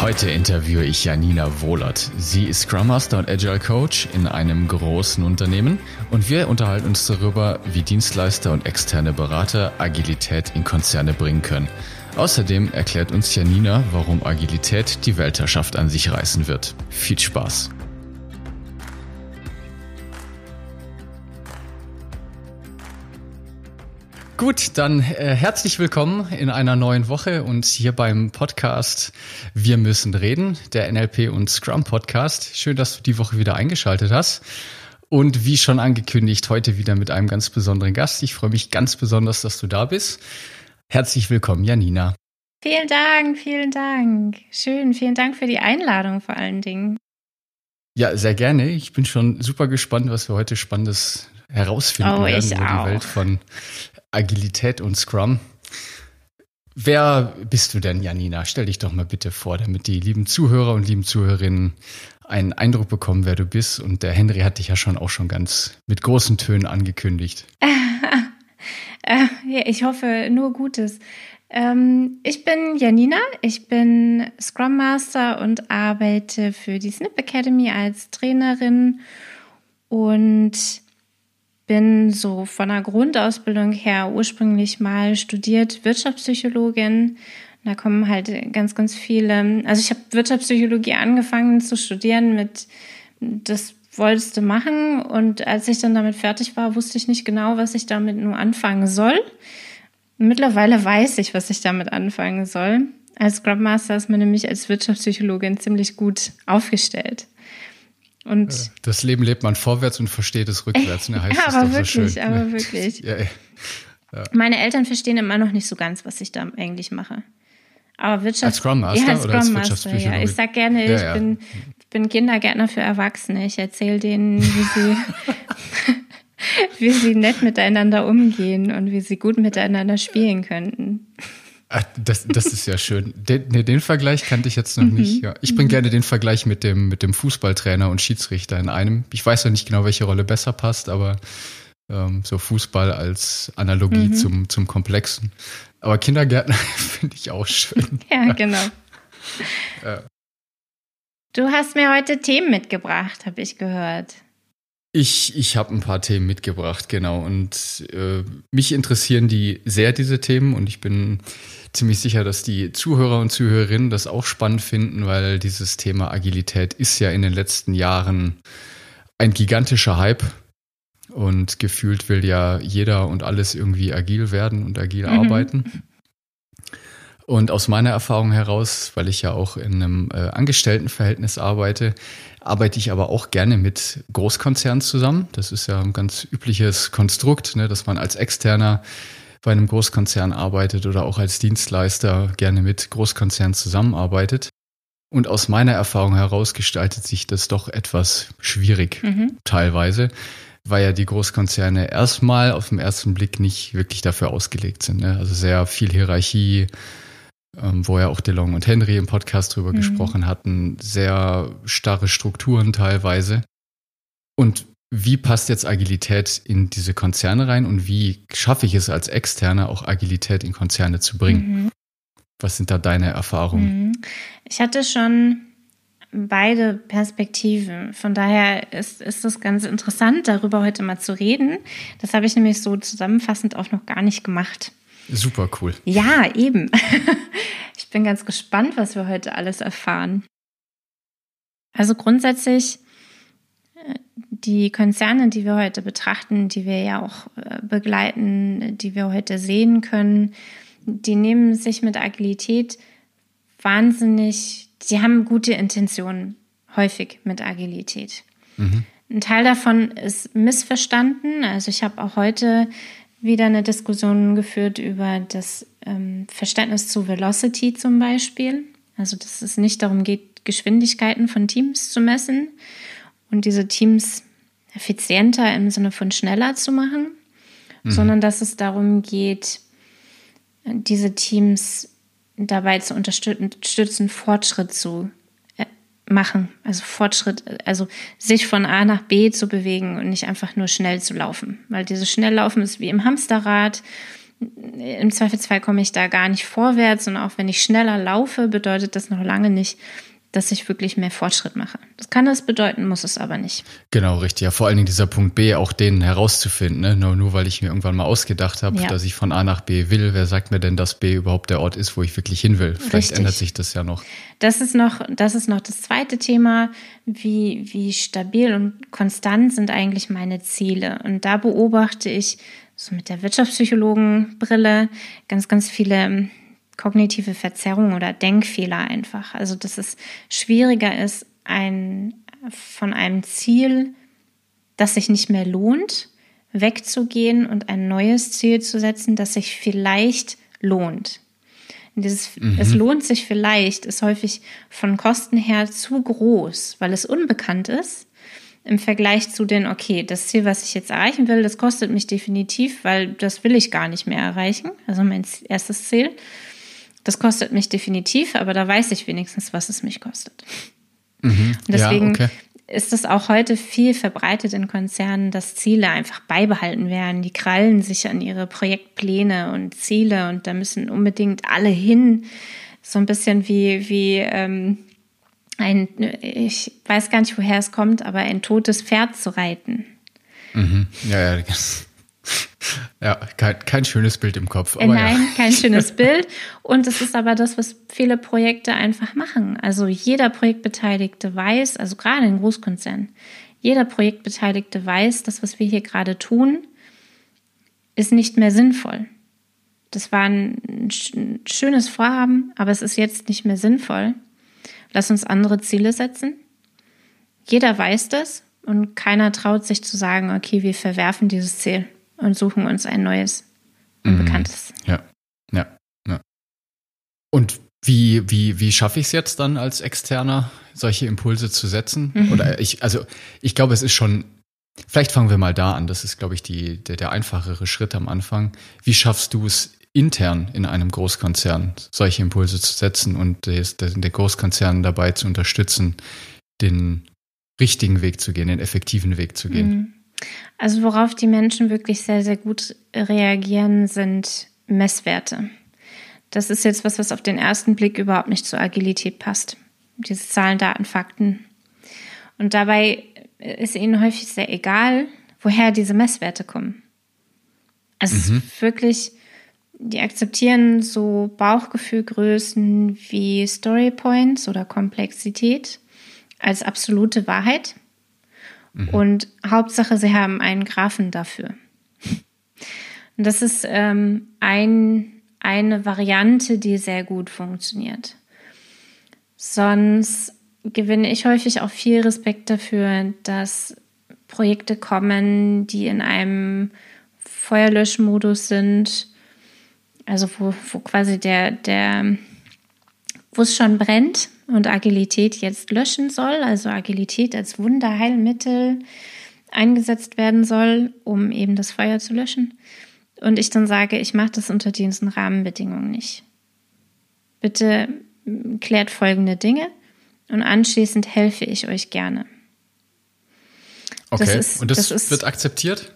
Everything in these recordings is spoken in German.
Heute interviewe ich Janina Wohlert. Sie ist Scrum Master und Agile Coach in einem großen Unternehmen und wir unterhalten uns darüber, wie Dienstleister und externe Berater Agilität in Konzerne bringen können. Außerdem erklärt uns Janina, warum Agilität die Weltherrschaft an sich reißen wird. Viel Spaß! Gut, dann äh, herzlich willkommen in einer neuen Woche und hier beim Podcast Wir müssen reden, der NLP und Scrum Podcast. Schön, dass du die Woche wieder eingeschaltet hast. Und wie schon angekündigt, heute wieder mit einem ganz besonderen Gast. Ich freue mich ganz besonders, dass du da bist. Herzlich willkommen, Janina. Vielen Dank, vielen Dank. Schön, vielen Dank für die Einladung vor allen Dingen. Ja, sehr gerne. Ich bin schon super gespannt, was wir heute Spannendes herausfinden oh, werden ich über auch. die Welt von Agilität und Scrum. Wer bist du denn, Janina? Stell dich doch mal bitte vor, damit die lieben Zuhörer und lieben Zuhörerinnen einen Eindruck bekommen, wer du bist. Und der Henry hat dich ja schon auch schon ganz mit großen Tönen angekündigt. Äh, ich hoffe nur Gutes. Ähm, ich bin Janina, ich bin Scrum Master und arbeite für die Snip Academy als Trainerin und bin so von der Grundausbildung her ursprünglich mal studiert Wirtschaftspsychologin. Da kommen halt ganz, ganz viele. Also ich habe Wirtschaftspsychologie angefangen zu studieren mit, das wolltest du machen. Und als ich dann damit fertig war, wusste ich nicht genau, was ich damit nur anfangen soll. Mittlerweile weiß ich, was ich damit anfangen soll. Als Scrum Master ist man nämlich als Wirtschaftspsychologin ziemlich gut aufgestellt. Und Das Leben lebt man vorwärts und versteht es rückwärts. Ne? Heißt Ja, aber doch so wirklich, schön. aber Ne? wirklich. Ja, ja. Meine Eltern verstehen immer noch nicht so ganz, was ich da eigentlich mache. Aber Wirtschaft, Als Scrum Master ja, als oder als Scrum Master, ja. Ich sag gerne, ich. Bin, bin Kindergärtner für Erwachsene. Ich erzähle denen, wie sie, wie sie nett miteinander umgehen und wie sie gut miteinander spielen könnten. Ah, Das, das ist ja schön. Den, nee, den Vergleich kannte ich jetzt noch Mhm. nicht. Ja. Ich bringe gerne den Vergleich mit dem, mit dem Fußballtrainer und Schiedsrichter in einem. Ich weiß ja nicht genau, welche Rolle besser passt, aber ähm, so Fußball als Analogie Mhm. zum, zum Komplexen. Aber Kindergärtner finde ich auch schön. Ja, genau. Ja. Du hast mir heute Themen mitgebracht, habe ich gehört. Ich, ich habe ein paar Themen mitgebracht, genau. Und äh, mich interessieren die sehr, diese Themen. Und ich bin ziemlich sicher, dass die Zuhörer und Zuhörerinnen das auch spannend finden, weil dieses Thema Agilität ist ja in den letzten Jahren ein gigantischer Hype. Und gefühlt will ja jeder und alles irgendwie agil werden und agil Mhm. arbeiten. Und aus meiner Erfahrung heraus, weil ich ja auch in einem äh, Angestelltenverhältnis arbeite, arbeite ich aber auch gerne mit Großkonzernen zusammen. Das ist ja ein ganz übliches Konstrukt, ne, dass man als Externer bei einem Großkonzern arbeitet oder auch als Dienstleister gerne mit Großkonzernen zusammenarbeitet. Und aus meiner Erfahrung heraus gestaltet sich das doch etwas schwierig Mhm. teilweise, weil ja die Großkonzerne erstmal auf den ersten Blick nicht wirklich dafür ausgelegt sind. Ne? Also sehr viel Hierarchie, ähm, wo ja auch DeLong und Henry im Podcast drüber Mhm. gesprochen hatten, sehr starre Strukturen teilweise. Und wie passt jetzt Agilität in diese Konzerne rein und wie schaffe ich es als Externer auch Agilität in Konzerne zu bringen? Mhm. Was sind da deine Erfahrungen? Mhm. Ich hatte schon beide Perspektiven. Von daher ist, ist es ganz interessant, darüber heute mal zu reden. Das habe ich nämlich so zusammenfassend auch noch gar nicht gemacht. Super cool. Ja, eben. Ich bin ganz gespannt, was wir heute alles erfahren. Also grundsätzlich die Konzerne, die wir heute betrachten, die wir ja auch äh, begleiten, die wir heute sehen können, die nehmen sich mit Agilität wahnsinnig, sie haben gute Intentionen häufig mit Agilität. Ein Teil davon ist missverstanden. Also ich habe auch heute wieder eine Diskussion geführt über das ähm, Verständnis zu Velocity zum Beispiel. Also dass es nicht darum geht, Geschwindigkeiten von Teams zu messen und diese Teams effizienter im Sinne von schneller zu machen, mhm. sondern dass es darum geht, diese Teams dabei zu unterstützen, Fortschritt zu äh, machen, also Fortschritt, also sich von A nach B zu bewegen und nicht einfach nur schnell zu laufen, weil dieses Schnelllaufen ist wie im Hamsterrad. Im Zweifelsfall komme ich da gar nicht vorwärts und auch wenn ich schneller laufe, bedeutet das noch lange nicht, dass ich wirklich mehr Fortschritt mache. Das kann das bedeuten, muss es aber nicht. Genau, richtig. Ja, vor allen Dingen dieser Punkt B, auch den herauszufinden. Ne? Nur, nur weil ich mir irgendwann mal ausgedacht habe, ja. dass ich von A nach B will. Wer sagt mir denn, dass B überhaupt der Ort ist, wo ich wirklich hin will? Vielleicht richtig. ändert sich das ja noch. Das ist noch, das ist noch das zweite Thema. Wie, wie stabil und konstant sind eigentlich meine Ziele? Und da beobachte ich so mit der Wirtschaftspsychologenbrille ganz, ganz viele kognitive Verzerrung oder Denkfehler einfach. Also dass es schwieriger ist, ein, von einem Ziel, das sich nicht mehr lohnt, wegzugehen und ein neues Ziel zu setzen, das sich vielleicht lohnt. Dieses, mhm. Es lohnt sich vielleicht, ist häufig von Kosten her zu groß, weil es unbekannt ist im Vergleich zu den, okay, das Ziel, was ich jetzt erreichen will, das kostet mich definitiv, weil das will ich gar nicht mehr erreichen. Also mein erstes Ziel. Das kostet mich definitiv, aber da weiß ich wenigstens, was es mich kostet. Mhm. Und deswegen ja, okay. ist es auch heute viel verbreitet in Konzernen, dass Ziele einfach beibehalten werden. Die krallen sich an ihre Projektpläne und Ziele und da müssen unbedingt alle hin. So ein bisschen wie, wie ähm, ein, ich weiß gar nicht, woher es kommt, aber ein totes Pferd zu reiten. Mhm. Ja, ja. Ja, kein, kein schönes Bild im Kopf. Nein, ja. kein schönes Bild. Und es ist aber das, was viele Projekte einfach machen. Also jeder Projektbeteiligte weiß, also gerade in Großkonzernen, jeder Projektbeteiligte weiß, das, was wir hier gerade tun, ist nicht mehr sinnvoll. Das war ein schönes Vorhaben, aber es ist jetzt nicht mehr sinnvoll. Lass uns andere Ziele setzen. Jeder weiß das und keiner traut sich zu sagen, okay, wir verwerfen dieses Ziel und suchen uns ein neues, unbekanntes. Mhm. Ja, ja, ja. Und wie, wie, wie schaffe ich es jetzt dann als Externer, solche Impulse zu setzen? Mhm. Oder ich, also ich glaube, es ist schon, vielleicht fangen wir mal da an. Das ist, glaube ich, die, der, der einfachere Schritt am Anfang. Wie schaffst du es intern in einem Großkonzern, solche Impulse zu setzen und den Großkonzern dabei zu unterstützen, den richtigen Weg zu gehen, den effektiven Weg zu gehen? Mhm. Also worauf die Menschen wirklich sehr, sehr gut reagieren, sind Messwerte. Das ist jetzt was, was auf den ersten Blick überhaupt nicht zur Agilität passt. Diese Zahlen, Daten, Fakten. Und dabei ist ihnen häufig sehr egal, woher diese Messwerte kommen. Also mhm. wirklich, die akzeptieren so Bauchgefühlgrößen wie Storypoints oder Komplexität als absolute Wahrheit Mhm. Und Hauptsache, sie haben einen Graphen dafür. Und das ist ähm, ein, eine Variante, die sehr gut funktioniert. Sonst gewinne ich häufig auch viel Respekt dafür, dass Projekte kommen, die in einem Feuerlöschmodus sind, also wo, wo quasi der, der, wo es schon brennt und Agilität jetzt löschen soll, also Agilität als Wunderheilmittel eingesetzt werden soll, um eben das Feuer zu löschen. Und ich dann sage, ich mache das unter diesen Rahmenbedingungen nicht. Bitte klärt folgende Dinge und anschließend helfe ich euch gerne. Okay, das ist, und das, das ist, wird akzeptiert?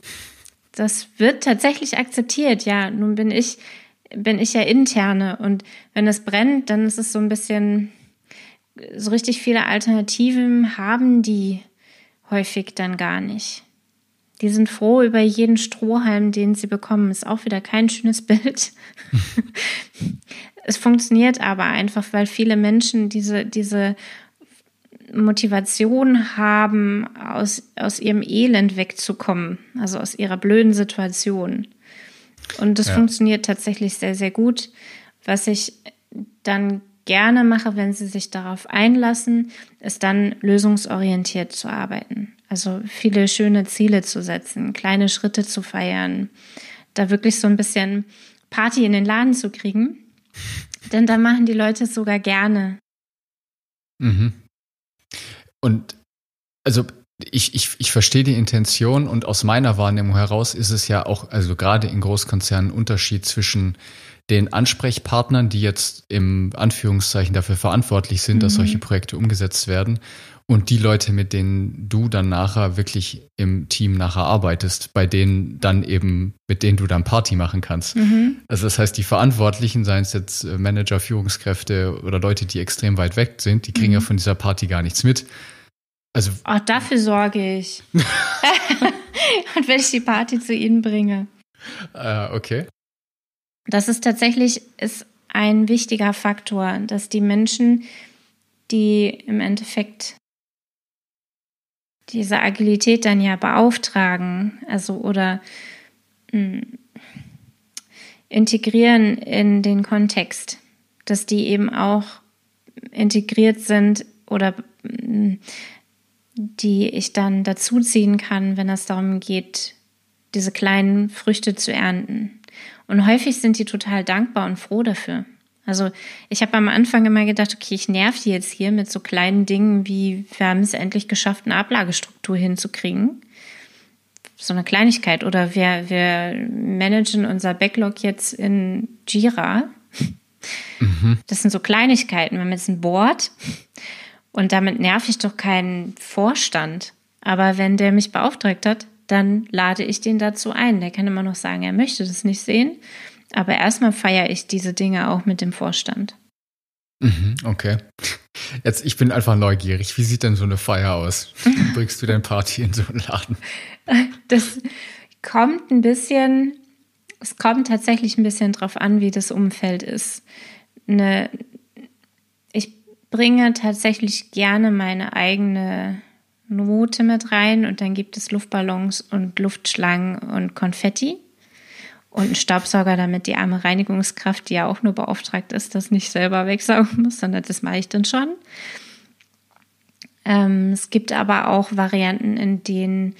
Das wird tatsächlich akzeptiert, ja. Nun bin ich, bin ich ja interne und wenn es brennt, dann ist es so ein bisschen, so richtig viele Alternativen haben die häufig dann gar nicht. Die sind froh über jeden Strohhalm, den sie bekommen. Ist auch wieder kein schönes Bild. es funktioniert aber einfach, weil viele Menschen diese, diese Motivation haben, aus, aus ihrem Elend wegzukommen, also aus ihrer blöden Situation. Und das ja. funktioniert tatsächlich sehr, sehr gut. Was ich dann gerne mache, wenn sie sich darauf einlassen, ist dann lösungsorientiert zu arbeiten. Also viele schöne Ziele zu setzen, kleine Schritte zu feiern, da wirklich so ein bisschen Party in den Laden zu kriegen. Denn da machen die Leute es sogar gerne. Mhm. Und also ich, ich, ich verstehe die Intention und aus meiner Wahrnehmung heraus ist es ja auch, also gerade in Großkonzernen, Unterschied zwischen den Ansprechpartnern, die jetzt im Anführungszeichen dafür verantwortlich sind, mhm. dass solche Projekte umgesetzt werden, und die Leute, mit denen du dann nachher wirklich im Team nachher arbeitest, bei denen dann eben, mit denen du dann Party machen kannst. Mhm. Also das heißt, die Verantwortlichen, seien es jetzt äh, Manager, Führungskräfte oder Leute, die extrem weit weg sind, die kriegen mhm. ja von dieser Party gar nichts mit. Also Auch dafür sorge ich. und wenn ich die Party zu ihnen bringe. Äh, okay. Das ist tatsächlich ist ein wichtiger Faktor, dass die Menschen, die im Endeffekt diese Agilität dann ja beauftragen, also oder mh, hm, integrieren in den Kontext, dass die eben auch integriert sind oder mh, hm, die ich dann dazuziehen kann, wenn es darum geht, diese kleinen Früchte zu ernten. Und häufig sind die total dankbar und froh dafür. Also ich habe am Anfang immer gedacht, okay, ich nerv die jetzt hier mit so kleinen Dingen wie, wir haben es endlich geschafft, eine Ablagestruktur hinzukriegen. So eine Kleinigkeit. Oder wir, wir managen unser Backlog jetzt in Jira. Mhm. Das sind so Kleinigkeiten. Wir haben jetzt ein Board und damit nerv ich doch keinen Vorstand. Aber wenn der mich beauftragt hat, dann lade ich den dazu ein. Der kann immer noch sagen, er möchte das nicht sehen. Aber erstmal feiere ich diese Dinge auch mit dem Vorstand. Mhm, okay. Jetzt, ich bin einfach neugierig. Wie sieht denn so eine Feier aus? Wie bringst du dein Party in so einen Laden? Das kommt ein bisschen, es kommt tatsächlich ein bisschen drauf an, wie das Umfeld ist. Eine, ich bringe tatsächlich gerne meine eigene Note mit rein und dann gibt es Luftballons und Luftschlangen und Konfetti und einen Staubsauger, damit die arme Reinigungskraft, die ja auch nur beauftragt ist, das nicht selber wegsaugen muss, sondern das mache ich dann schon. Ähm, es gibt aber auch Varianten, in denen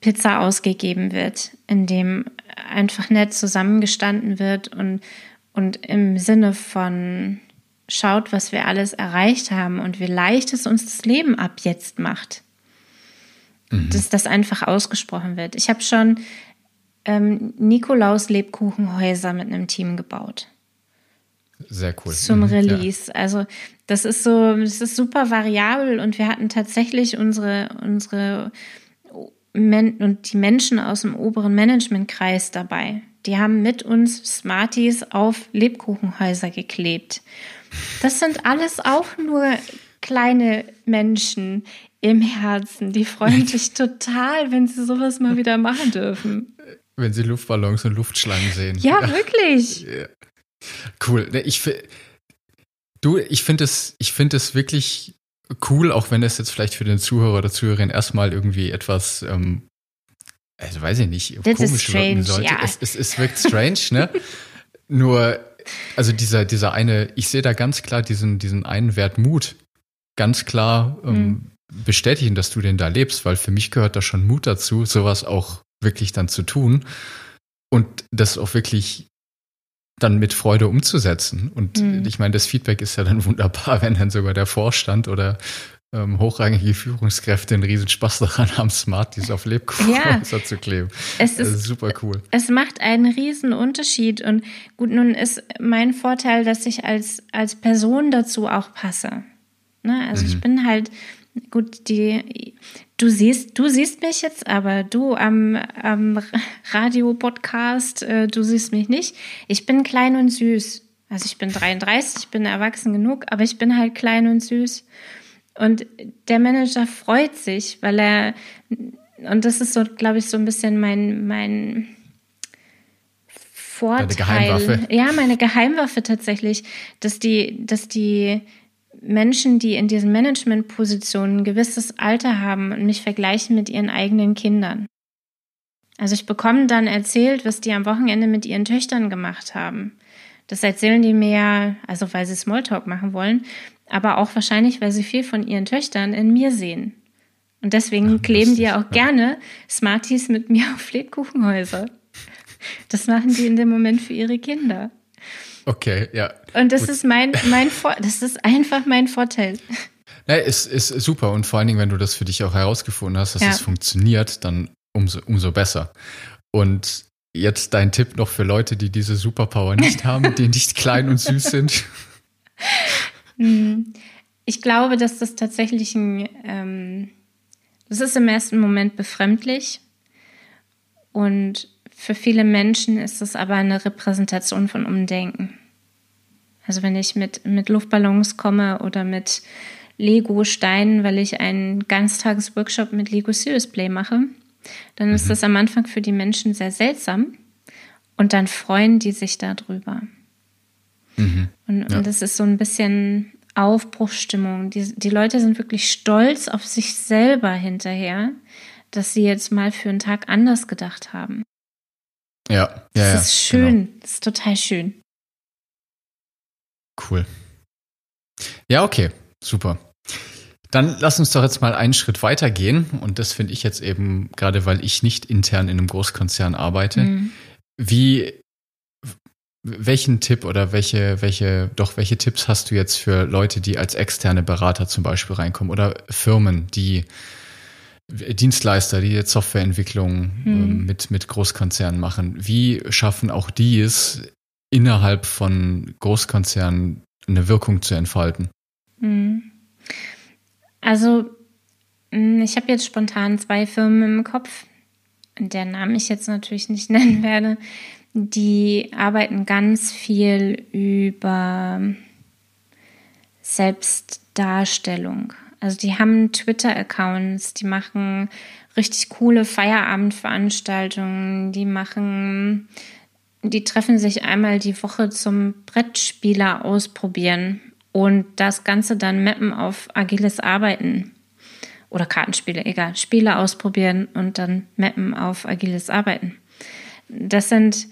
Pizza ausgegeben wird, in dem einfach nett zusammengestanden wird und, und im Sinne von schaut, was wir alles erreicht haben und wie leicht es uns das Leben ab jetzt macht. Mhm. Dass das einfach ausgesprochen wird. Ich habe schon ähm, Nikolaus-Lebkuchenhäuser mit einem Team gebaut. Sehr cool. Zum mhm, Release. Ja. Also das ist so, das ist super variabel und wir hatten tatsächlich unsere, unsere Men und die Menschen aus dem oberen Managementkreis dabei. Die haben mit uns Smarties auf Lebkuchenhäuser geklebt. Das sind alles auch nur kleine Menschen im Herzen. Die freuen sich total, wenn sie sowas mal wieder machen dürfen. Wenn sie Luftballons und Luftschlangen sehen. Ja, wirklich. Cool. Ich, du, ich finde es, ich finde es wirklich cool, auch wenn es jetzt vielleicht für den Zuhörer oder Zuhörerin erstmal irgendwie etwas, ähm, also weiß ich nicht, This komisch wirken sollte. Ja. Es, es, es wirkt strange, ne? Nur, also dieser, dieser eine, ich sehe da ganz klar diesen, diesen einen Wert Mut. Ganz klar ähm, mhm. Bestätigen, dass du den da lebst, weil für mich gehört da schon Mut dazu, sowas auch wirklich dann zu tun und das auch wirklich dann mit Freude umzusetzen. Und mhm. ich meine, das Feedback ist ja dann wunderbar, wenn dann sogar der Vorstand oder ähm, hochrangige Führungskräfte einen riesen Spaß daran haben, Smarties auf Lebkuchen ja, zu kleben. Es ist, ist super cool. Es macht einen riesen Unterschied. Und gut, nun ist mein Vorteil, dass ich als, als Person dazu auch passe. Ne? Also mhm. ich bin halt gut, die, du siehst, du siehst mich jetzt, aber du am, am Radio-Podcast, äh, du siehst mich nicht. Ich bin klein und süß. Also ich bin 33, ich bin erwachsen genug, aber ich bin halt klein und süß. Und der Manager freut sich, weil er, und das ist so, glaube ich, so ein bisschen mein, mein Vorteil. Deine Geheimwaffe. Ja, meine Geheimwaffe tatsächlich, dass die, dass die, Menschen, die in diesen Managementpositionen ein gewisses Alter haben und mich vergleichen mit ihren eigenen Kindern. Also ich bekomme dann erzählt, was die am Wochenende mit ihren Töchtern gemacht haben. Das erzählen die mir, also weil sie Smalltalk machen wollen, aber auch wahrscheinlich, weil sie viel von ihren Töchtern in mir sehen. Und deswegen Ach, kleben die ja auch gerne Smarties mit mir auf Lebkuchenhäuser. Das machen die in dem Moment für ihre Kinder. Okay, ja. Und das Gut. ist mein, mein Vor das ist einfach mein Vorteil. Ja, ist, ist super und vor allen Dingen, wenn du das für dich auch herausgefunden hast, dass ja. es funktioniert, dann umso, umso besser. Und jetzt dein Tipp noch für Leute, die diese Superpower nicht haben, die nicht klein und süß sind. Ich glaube, dass das tatsächlich ein, ähm, das ist im ersten Moment befremdlich und für viele Menschen ist es aber eine Repräsentation von Umdenken. Also wenn ich mit, mit Luftballons komme oder mit Lego-Steinen, weil ich einen Ganztagesworkshop mit Lego Serious Play mache, dann mhm. ist das am Anfang für die Menschen sehr seltsam und dann freuen die sich darüber. Mhm. Und, ja. und das ist so ein bisschen Aufbruchsstimmung. Die, die Leute sind wirklich stolz auf sich selber hinterher, dass sie jetzt mal für einen Tag anders gedacht haben. Ja, ja. Das ist schön. Genau. Das ist total schön. Cool. Ja, okay. Super. Dann lass uns doch jetzt mal einen Schritt weiter gehen. Und das finde ich jetzt eben, gerade weil ich nicht intern in einem Großkonzern arbeite. Mhm. Wie, welchen Tipp oder welche, welche, doch welche Tipps hast du jetzt für Leute, die als externe Berater zum Beispiel reinkommen oder Firmen, die Dienstleister, die jetzt Softwareentwicklung ähm, mit, mit Großkonzernen machen? Wie schaffen auch die es, innerhalb von Großkonzernen eine Wirkung zu entfalten? Mhm. Also, mm, ich habe jetzt spontan zwei Firmen im Kopf, deren Namen ich jetzt natürlich nicht nennen werde. Die arbeiten ganz viel über Selbstdarstellung. Also die haben Twitter-Accounts, die machen richtig coole Feierabendveranstaltungen, die machen, die treffen sich einmal die Woche zum Brettspieler ausprobieren und das Ganze dann mappen auf agiles Arbeiten oder Kartenspiele, egal, Spiele ausprobieren und dann mappen auf agiles Arbeiten. Das sind,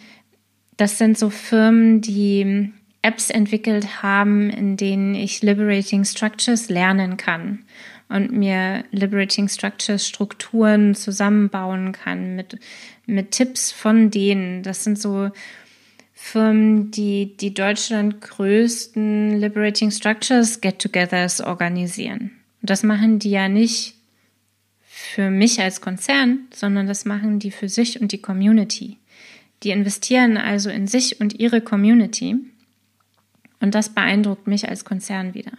das sind so Firmen, die Apps entwickelt haben, in denen ich Liberating Structures lernen kann und mir Liberating Structures Strukturen zusammenbauen kann mit, mit Tipps von denen. Das sind so Firmen, die die Deutschland größten Liberating Structures Get-togethers organisieren. Und das machen die ja nicht für mich als Konzern, sondern das machen die für sich und die Community. Die investieren also in sich und ihre Community. Und das beeindruckt mich als Konzern wieder.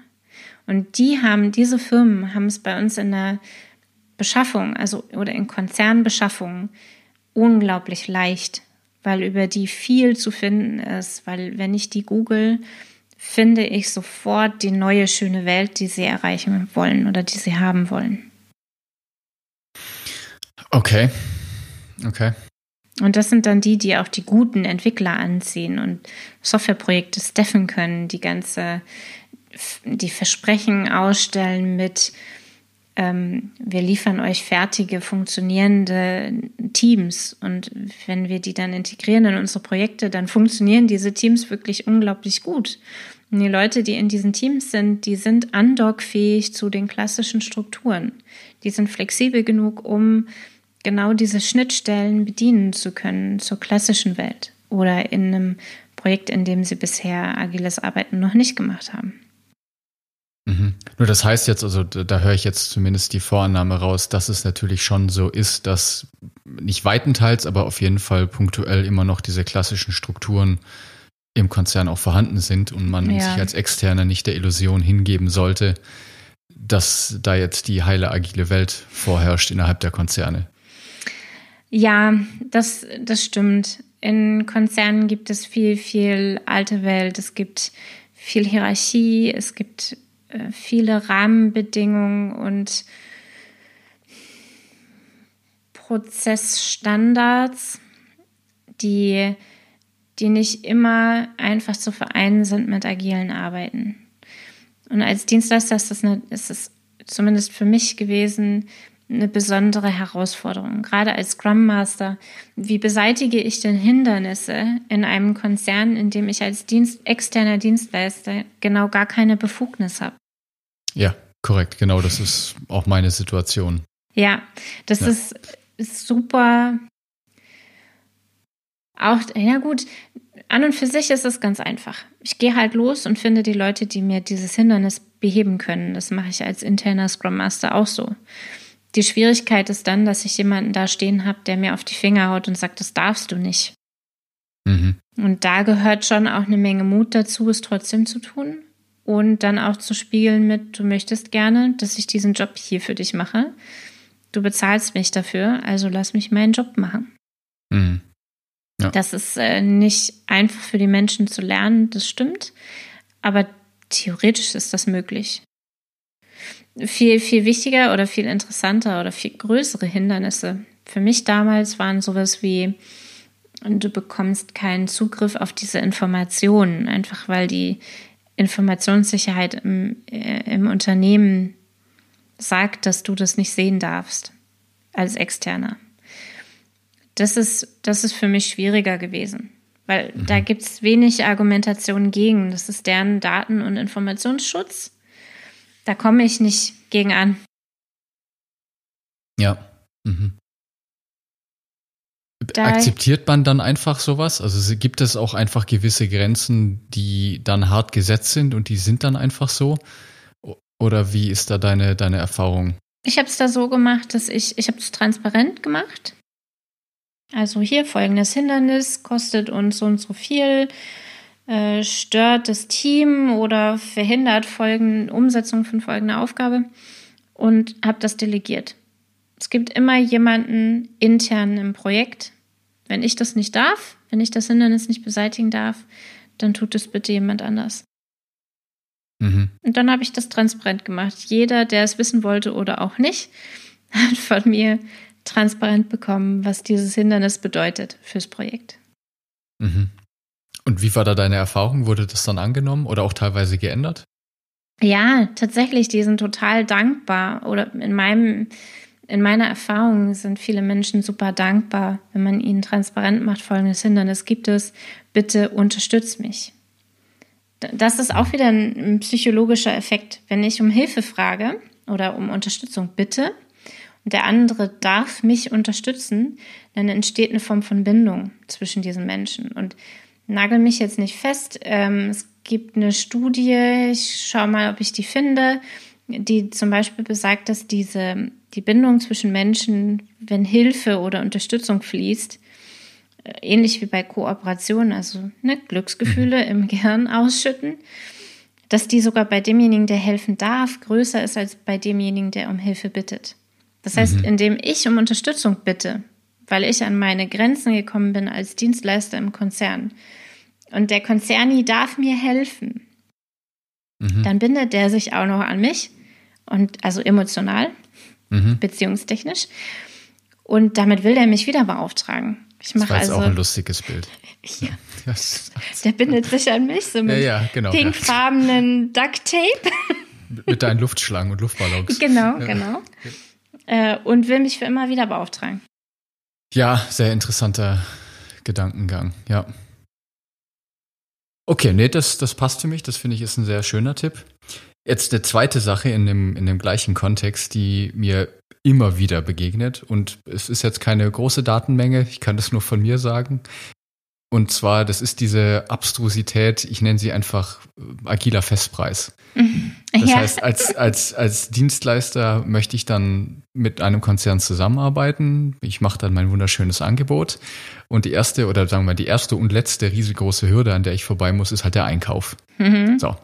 Und die haben, diese Firmen haben es bei uns in der Beschaffung, also oder in Konzernbeschaffung unglaublich leicht, weil über die viel zu finden ist, weil wenn ich die google, finde ich sofort die neue schöne Welt, die sie erreichen wollen oder die sie haben wollen. Okay. Okay. Und das sind dann die, die auch die guten Entwickler anziehen und Softwareprojekte steffen können, die ganze, die Versprechen ausstellen mit, ähm, wir liefern euch fertige, funktionierende Teams. Und wenn wir die dann integrieren in unsere Projekte, dann funktionieren diese Teams wirklich unglaublich gut. Und die Leute, die in diesen Teams sind, die sind andockfähig zu den klassischen Strukturen. Die sind flexibel genug, um genau diese Schnittstellen bedienen zu können zur klassischen Welt oder in einem Projekt, in dem sie bisher agiles Arbeiten noch nicht gemacht haben. Mhm. Nur das heißt jetzt, also da, höre ich jetzt zumindest die Vorannahme raus, dass es natürlich schon so ist, dass nicht weitenteils, aber auf jeden Fall punktuell immer noch diese klassischen Strukturen im Konzern auch vorhanden sind und man ja. sich als Externer nicht der Illusion hingeben sollte, dass da jetzt die heile agile Welt vorherrscht innerhalb der Konzerne. Ja, das, das stimmt. In Konzernen gibt es viel, viel alte Welt. Es gibt viel Hierarchie. Es gibt viele Rahmenbedingungen und Prozessstandards, die, die nicht immer einfach zu vereinen sind mit agilen Arbeiten. Und als Dienstleister ist das, eine, ist das zumindest für mich gewesen, eine besondere Herausforderung. Gerade als Scrum Master, wie beseitige ich denn Hindernisse in einem Konzern, in dem ich als Dienst, externer Dienstleister genau gar keine Befugnis habe? Ja, korrekt. Genau, das ist auch meine Situation. Ja, das ja. Ist, ist super. Auch, ja gut, an und für sich ist es ganz einfach. Ich gehe halt los und finde die Leute, die mir dieses Hindernis beheben können. Das mache ich als interner Scrum Master auch so. Die Schwierigkeit ist dann, dass ich jemanden da stehen habe, der mir auf die Finger haut und sagt, das darfst du nicht. Mhm. Und da gehört schon auch eine Menge Mut dazu, es trotzdem zu tun und dann auch zu spiegeln mit, du möchtest gerne, dass ich diesen Job hier für dich mache. Du bezahlst mich dafür, also lass mich meinen Job machen. Mhm. Ja. Das ist äh, nicht einfach für die Menschen zu lernen, das stimmt, aber theoretisch ist das möglich. Viel, viel wichtiger oder viel interessanter oder viel größere Hindernisse für mich damals waren sowas wie, du bekommst keinen Zugriff auf diese Informationen, einfach weil die Informationssicherheit im, äh, im Unternehmen sagt, dass du das nicht sehen darfst als Externer. Das ist, das ist für mich schwieriger gewesen, weil mhm. da gibt es wenig Argumentation gegen. Das ist deren Daten- und Informationsschutz. Da komme ich nicht gegen an. Ja. Mhm. Akzeptiert man dann einfach sowas? Also gibt es auch einfach gewisse Grenzen, die dann hart gesetzt sind und die sind dann einfach so? Oder wie ist da deine, deine Erfahrung? Ich habe es da so gemacht, dass ich, ich habe es transparent gemacht. Also hier folgendes Hindernis kostet uns so und so viel, äh, stört das Team oder verhindert folgende Umsetzung von folgender Aufgabe und habe das delegiert. Es gibt immer jemanden intern im Projekt. Wenn ich das nicht darf, wenn ich das Hindernis nicht beseitigen darf, dann tut es bitte jemand anders. Mhm. Und dann habe ich das transparent gemacht. Jeder, der es wissen wollte oder auch nicht, hat von mir transparent bekommen, was dieses Hindernis bedeutet fürs Projekt. Mhm. Und wie war da deine Erfahrung? Wurde das dann angenommen oder auch teilweise geändert? Ja, tatsächlich, die sind total dankbar. Oder in meinem, in meiner Erfahrung sind viele Menschen super dankbar, wenn man ihnen transparent macht, folgendes Hindernis gibt es, bitte unterstütz mich. Das ist auch wieder ein psychologischer Effekt. Wenn ich um Hilfe frage oder um Unterstützung bitte und der andere darf mich unterstützen, dann entsteht eine Form von Bindung zwischen diesen Menschen. Und nagel mich jetzt nicht fest. Ähm, es gibt eine Studie, ich schaue mal, ob ich die finde, die zum Beispiel besagt, dass diese, die Bindung zwischen Menschen, wenn Hilfe oder Unterstützung fließt, äh, ähnlich wie bei Kooperation, also ne, Glücksgefühle mhm. im Gehirn ausschütten, dass die sogar bei demjenigen, der helfen darf, größer ist als bei demjenigen, der um Hilfe bittet. Das heißt, mhm. indem ich um Unterstützung bitte, weil ich an meine Grenzen gekommen bin als Dienstleister im Konzern, und der Konzerni darf mir helfen, mhm. dann bindet der sich auch noch an mich und also emotional, mhm. beziehungstechnisch. Und damit will der mich wieder beauftragen. Ich mache also auch ein lustiges Bild. Ja. ja. Der bindet sich an mich so mit ja, ja, genau, pinkfarbenen Duct Tape. Mit deinen Luftschlangen und Luftballons. Genau, genau. Äh, und will mich für immer wieder beauftragen. Ja, sehr interessanter Gedankengang, ja. Okay, nee, das, das passt für mich. Das finde ich ist ein sehr schöner Tipp. Jetzt eine zweite Sache in dem, in dem gleichen Kontext, die mir immer wieder begegnet. Und es ist jetzt keine große Datenmenge, ich kann das nur von mir sagen. Und zwar, das ist diese Abstrusität, ich nenne sie einfach äh, agiler Festpreis. Das ja. heißt, als, als, als Dienstleister möchte ich dann mit einem Konzern zusammenarbeiten. Ich mache dann mein wunderschönes Angebot. Und die erste oder sagen wir die erste und letzte riesengroße Hürde, an der ich vorbei muss, ist halt der Einkauf. Mhm. So.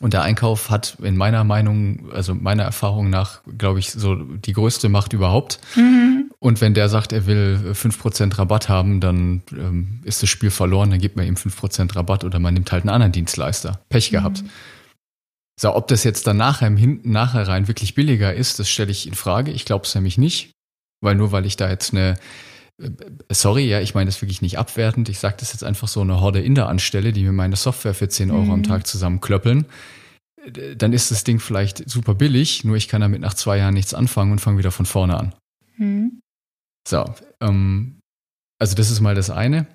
Und der Einkauf hat in meiner Meinung, also meiner Erfahrung nach, glaube ich, so die größte Macht überhaupt. Mhm. Und wenn der sagt, er will fünf Prozent Rabatt haben, dann ähm, ist das Spiel verloren, dann gibt man ihm fünf Prozent Rabatt oder man nimmt halt einen anderen Dienstleister. Pech gehabt. Mhm. So, ob das jetzt dann nachher im Hinten nachher rein wirklich billiger ist, das stelle ich in Frage. Ich glaube es nämlich nicht, weil nur weil ich da jetzt eine äh, Sorry, ja, ich meine das wirklich nicht abwertend. Ich sage das jetzt einfach so eine Horde Inder anstelle, die mir meine Software für 10 Euro mhm. am Tag zusammenklöppeln. Dann ist das Ding vielleicht super billig, nur ich kann damit nach zwei Jahren nichts anfangen und fange wieder von vorne an. Mhm. So, ähm, also das ist mal das eine.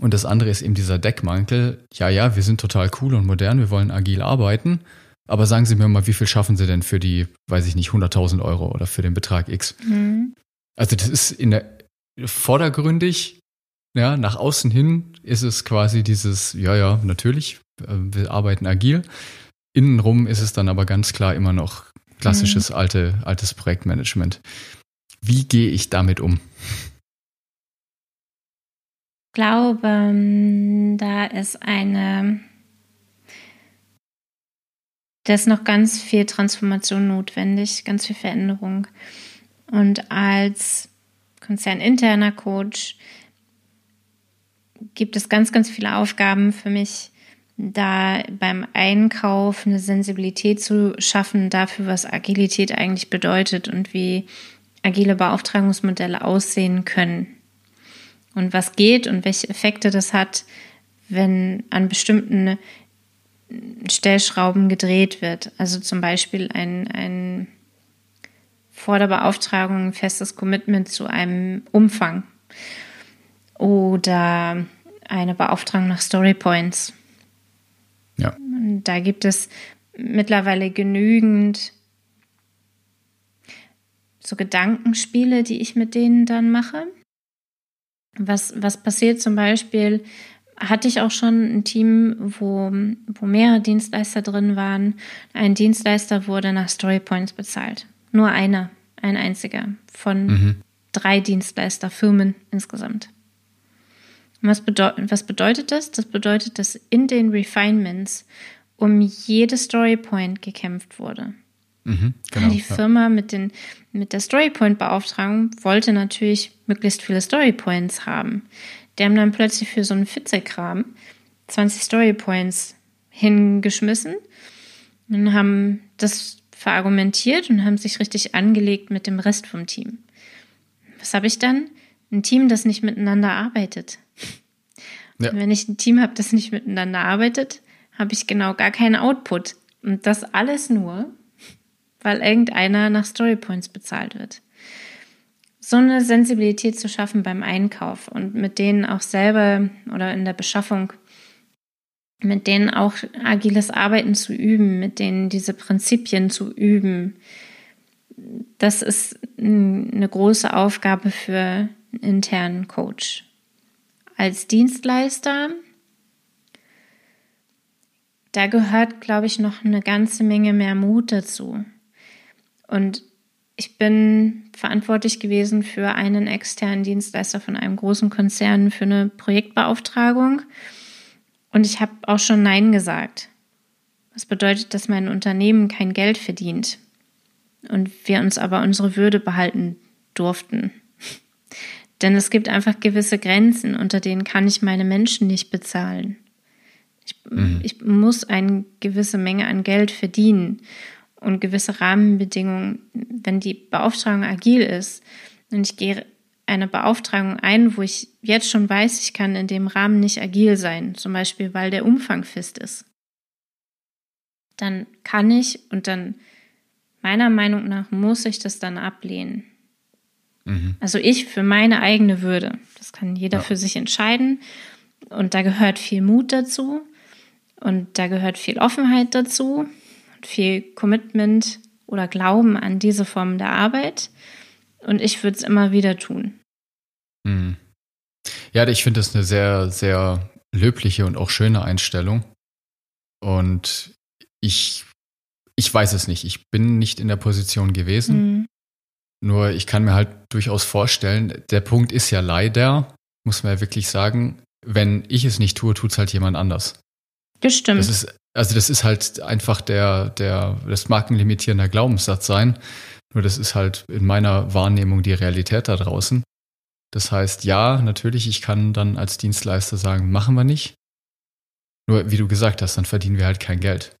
Und das andere ist eben dieser Deckmantel. Ja, ja, wir sind total cool und modern, wir wollen agil arbeiten. Aber sagen Sie mir mal, wie viel schaffen Sie denn für die, weiß ich nicht, 100.000 Euro oder für den Betrag X? Mhm. Also das ist in der vordergründig, ja, nach außen hin ist es quasi dieses, ja, ja, natürlich, äh, wir arbeiten agil. innenrum ist es dann aber ganz klar immer noch klassisches mhm. alte, altes Projektmanagement. Wie gehe ich damit um? Ich glaube, ähm, da ist eine, da ist noch ganz viel Transformation notwendig, ganz viel Veränderung. Und als konzerninterner Coach gibt es ganz, ganz viele Aufgaben für mich, da beim Einkauf eine Sensibilität zu schaffen dafür, was Agilität eigentlich bedeutet und wie agile Beauftragungsmodelle aussehen können und was geht und welche Effekte das hat, wenn an bestimmten Stellschrauben gedreht wird. Also zum Beispiel ein, ein vor der Beauftragung ein festes Commitment zu einem Umfang oder eine Beauftragung nach Story Points. Ja. Da gibt es mittlerweile genügend so Gedankenspiele, die ich mit denen dann mache. Was, was passiert zum Beispiel, hatte ich auch schon ein Team, wo, wo mehrere Dienstleister drin waren. Ein Dienstleister wurde nach Story Points bezahlt. Nur einer, ein einziger von mhm. drei Dienstleisterfirmen insgesamt. Was, bedeu was bedeutet das? Das bedeutet, dass in den Refinements um jede Story Point gekämpft wurde. Mhm, genau, die Firma mit, den, mit der Storypoint-Beauftragung wollte natürlich möglichst viele Storypoints haben. Die haben dann plötzlich für so einen Fitzelkram 20 Storypoints hingeschmissen und haben das verargumentiert und haben sich richtig angelegt mit dem Rest vom Team. Was habe ich dann? Ein Team, das nicht miteinander arbeitet. Ja. wenn ich ein Team habe, das nicht miteinander arbeitet, habe ich genau gar keinen Output. Und das alles nur, weil irgendeiner nach Storypoints bezahlt wird. So eine Sensibilität zu schaffen beim Einkauf und mit denen auch selber oder in der Beschaffung, mit denen auch agiles Arbeiten zu üben, mit denen diese Prinzipien zu üben, das ist eine große Aufgabe für einen internen Coach. Als Dienstleister da gehört, glaube ich, noch eine ganze Menge mehr Mut dazu. Und ich bin verantwortlich gewesen für einen externen Dienstleister von einem großen Konzern für eine Projektbeauftragung. Und ich habe auch schon Nein gesagt. Das bedeutet, dass mein Unternehmen kein Geld verdient und wir uns aber unsere Würde behalten durften. Denn es gibt einfach gewisse Grenzen, unter denen kann ich meine Menschen nicht bezahlen. Ich, mhm. ich muss eine gewisse Menge an Geld verdienen und gewisse Rahmenbedingungen, wenn die Beauftragung agil ist und ich gehe eine Beauftragung ein, wo ich jetzt schon weiß, ich kann in dem Rahmen nicht agil sein, zum Beispiel weil der Umfang fest ist, dann kann ich und dann meiner Meinung nach muss ich das dann ablehnen. Mhm. Also ich für meine eigene Würde. Das kann jeder ja. für sich entscheiden. Und da gehört viel Mut dazu. Und da gehört viel Offenheit dazu viel Commitment oder Glauben an diese Form der Arbeit. Und ich würde es immer wieder tun. Hm. Ja, ich finde das eine sehr, sehr löbliche und auch schöne Einstellung. Und ich, ich weiß es nicht. Ich bin nicht in der Position gewesen. Mhm. Nur ich kann mir halt durchaus vorstellen, der Punkt ist ja leider, muss man ja wirklich sagen, wenn ich es nicht tue, tut es halt jemand anders. Das stimmt. Das ist also das ist halt einfach der, der, das mag ein limitierender Glaubenssatz sein. Nur das ist halt in meiner Wahrnehmung die Realität da draußen. Das heißt, ja, natürlich, ich kann dann als Dienstleister sagen, machen wir nicht. Nur, wie du gesagt hast, dann verdienen wir halt kein Geld.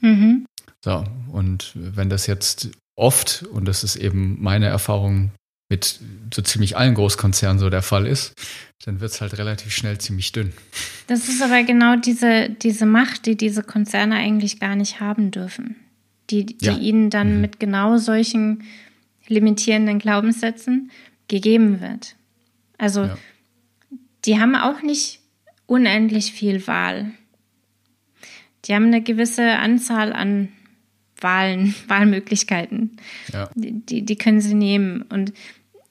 Mhm. So, und wenn das jetzt oft, und das ist eben meine Erfahrung mit so ziemlich allen Großkonzernen so der Fall ist, dann wird es halt relativ schnell ziemlich dünn. Das ist aber genau diese, diese Macht, die diese Konzerne eigentlich gar nicht haben dürfen. Die, die ja. ihnen dann mhm. mit genau solchen limitierenden Glaubenssätzen gegeben wird. Also ja. die haben auch nicht unendlich viel Wahl. Die haben eine gewisse Anzahl an Wahlen, Wahlmöglichkeiten. Ja. Die, die können sie nehmen. Und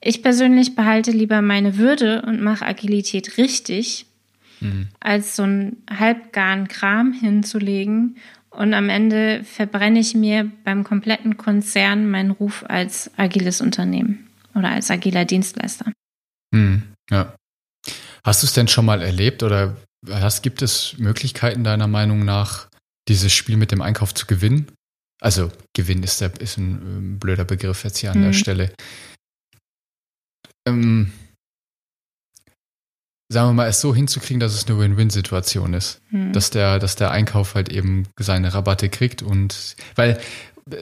ich persönlich behalte lieber meine Würde und mache Agilität richtig, mhm. als so einen halbgaren Kram hinzulegen und am Ende verbrenne ich mir beim kompletten Konzern meinen Ruf als agiles Unternehmen oder als agiler Dienstleister. Hm, ja. Hast du es denn schon mal erlebt oder hast, gibt es Möglichkeiten deiner Meinung nach, dieses Spiel mit dem Einkauf zu gewinnen? Also Gewinn ist, der, ist ein ähm, blöder Begriff jetzt hier an hm. der Stelle. Ähm, sagen wir mal, es so hinzukriegen, dass es eine Win-Win-Situation ist. Hm. Dass, der, dass der Einkauf halt eben seine Rabatte kriegt und weil,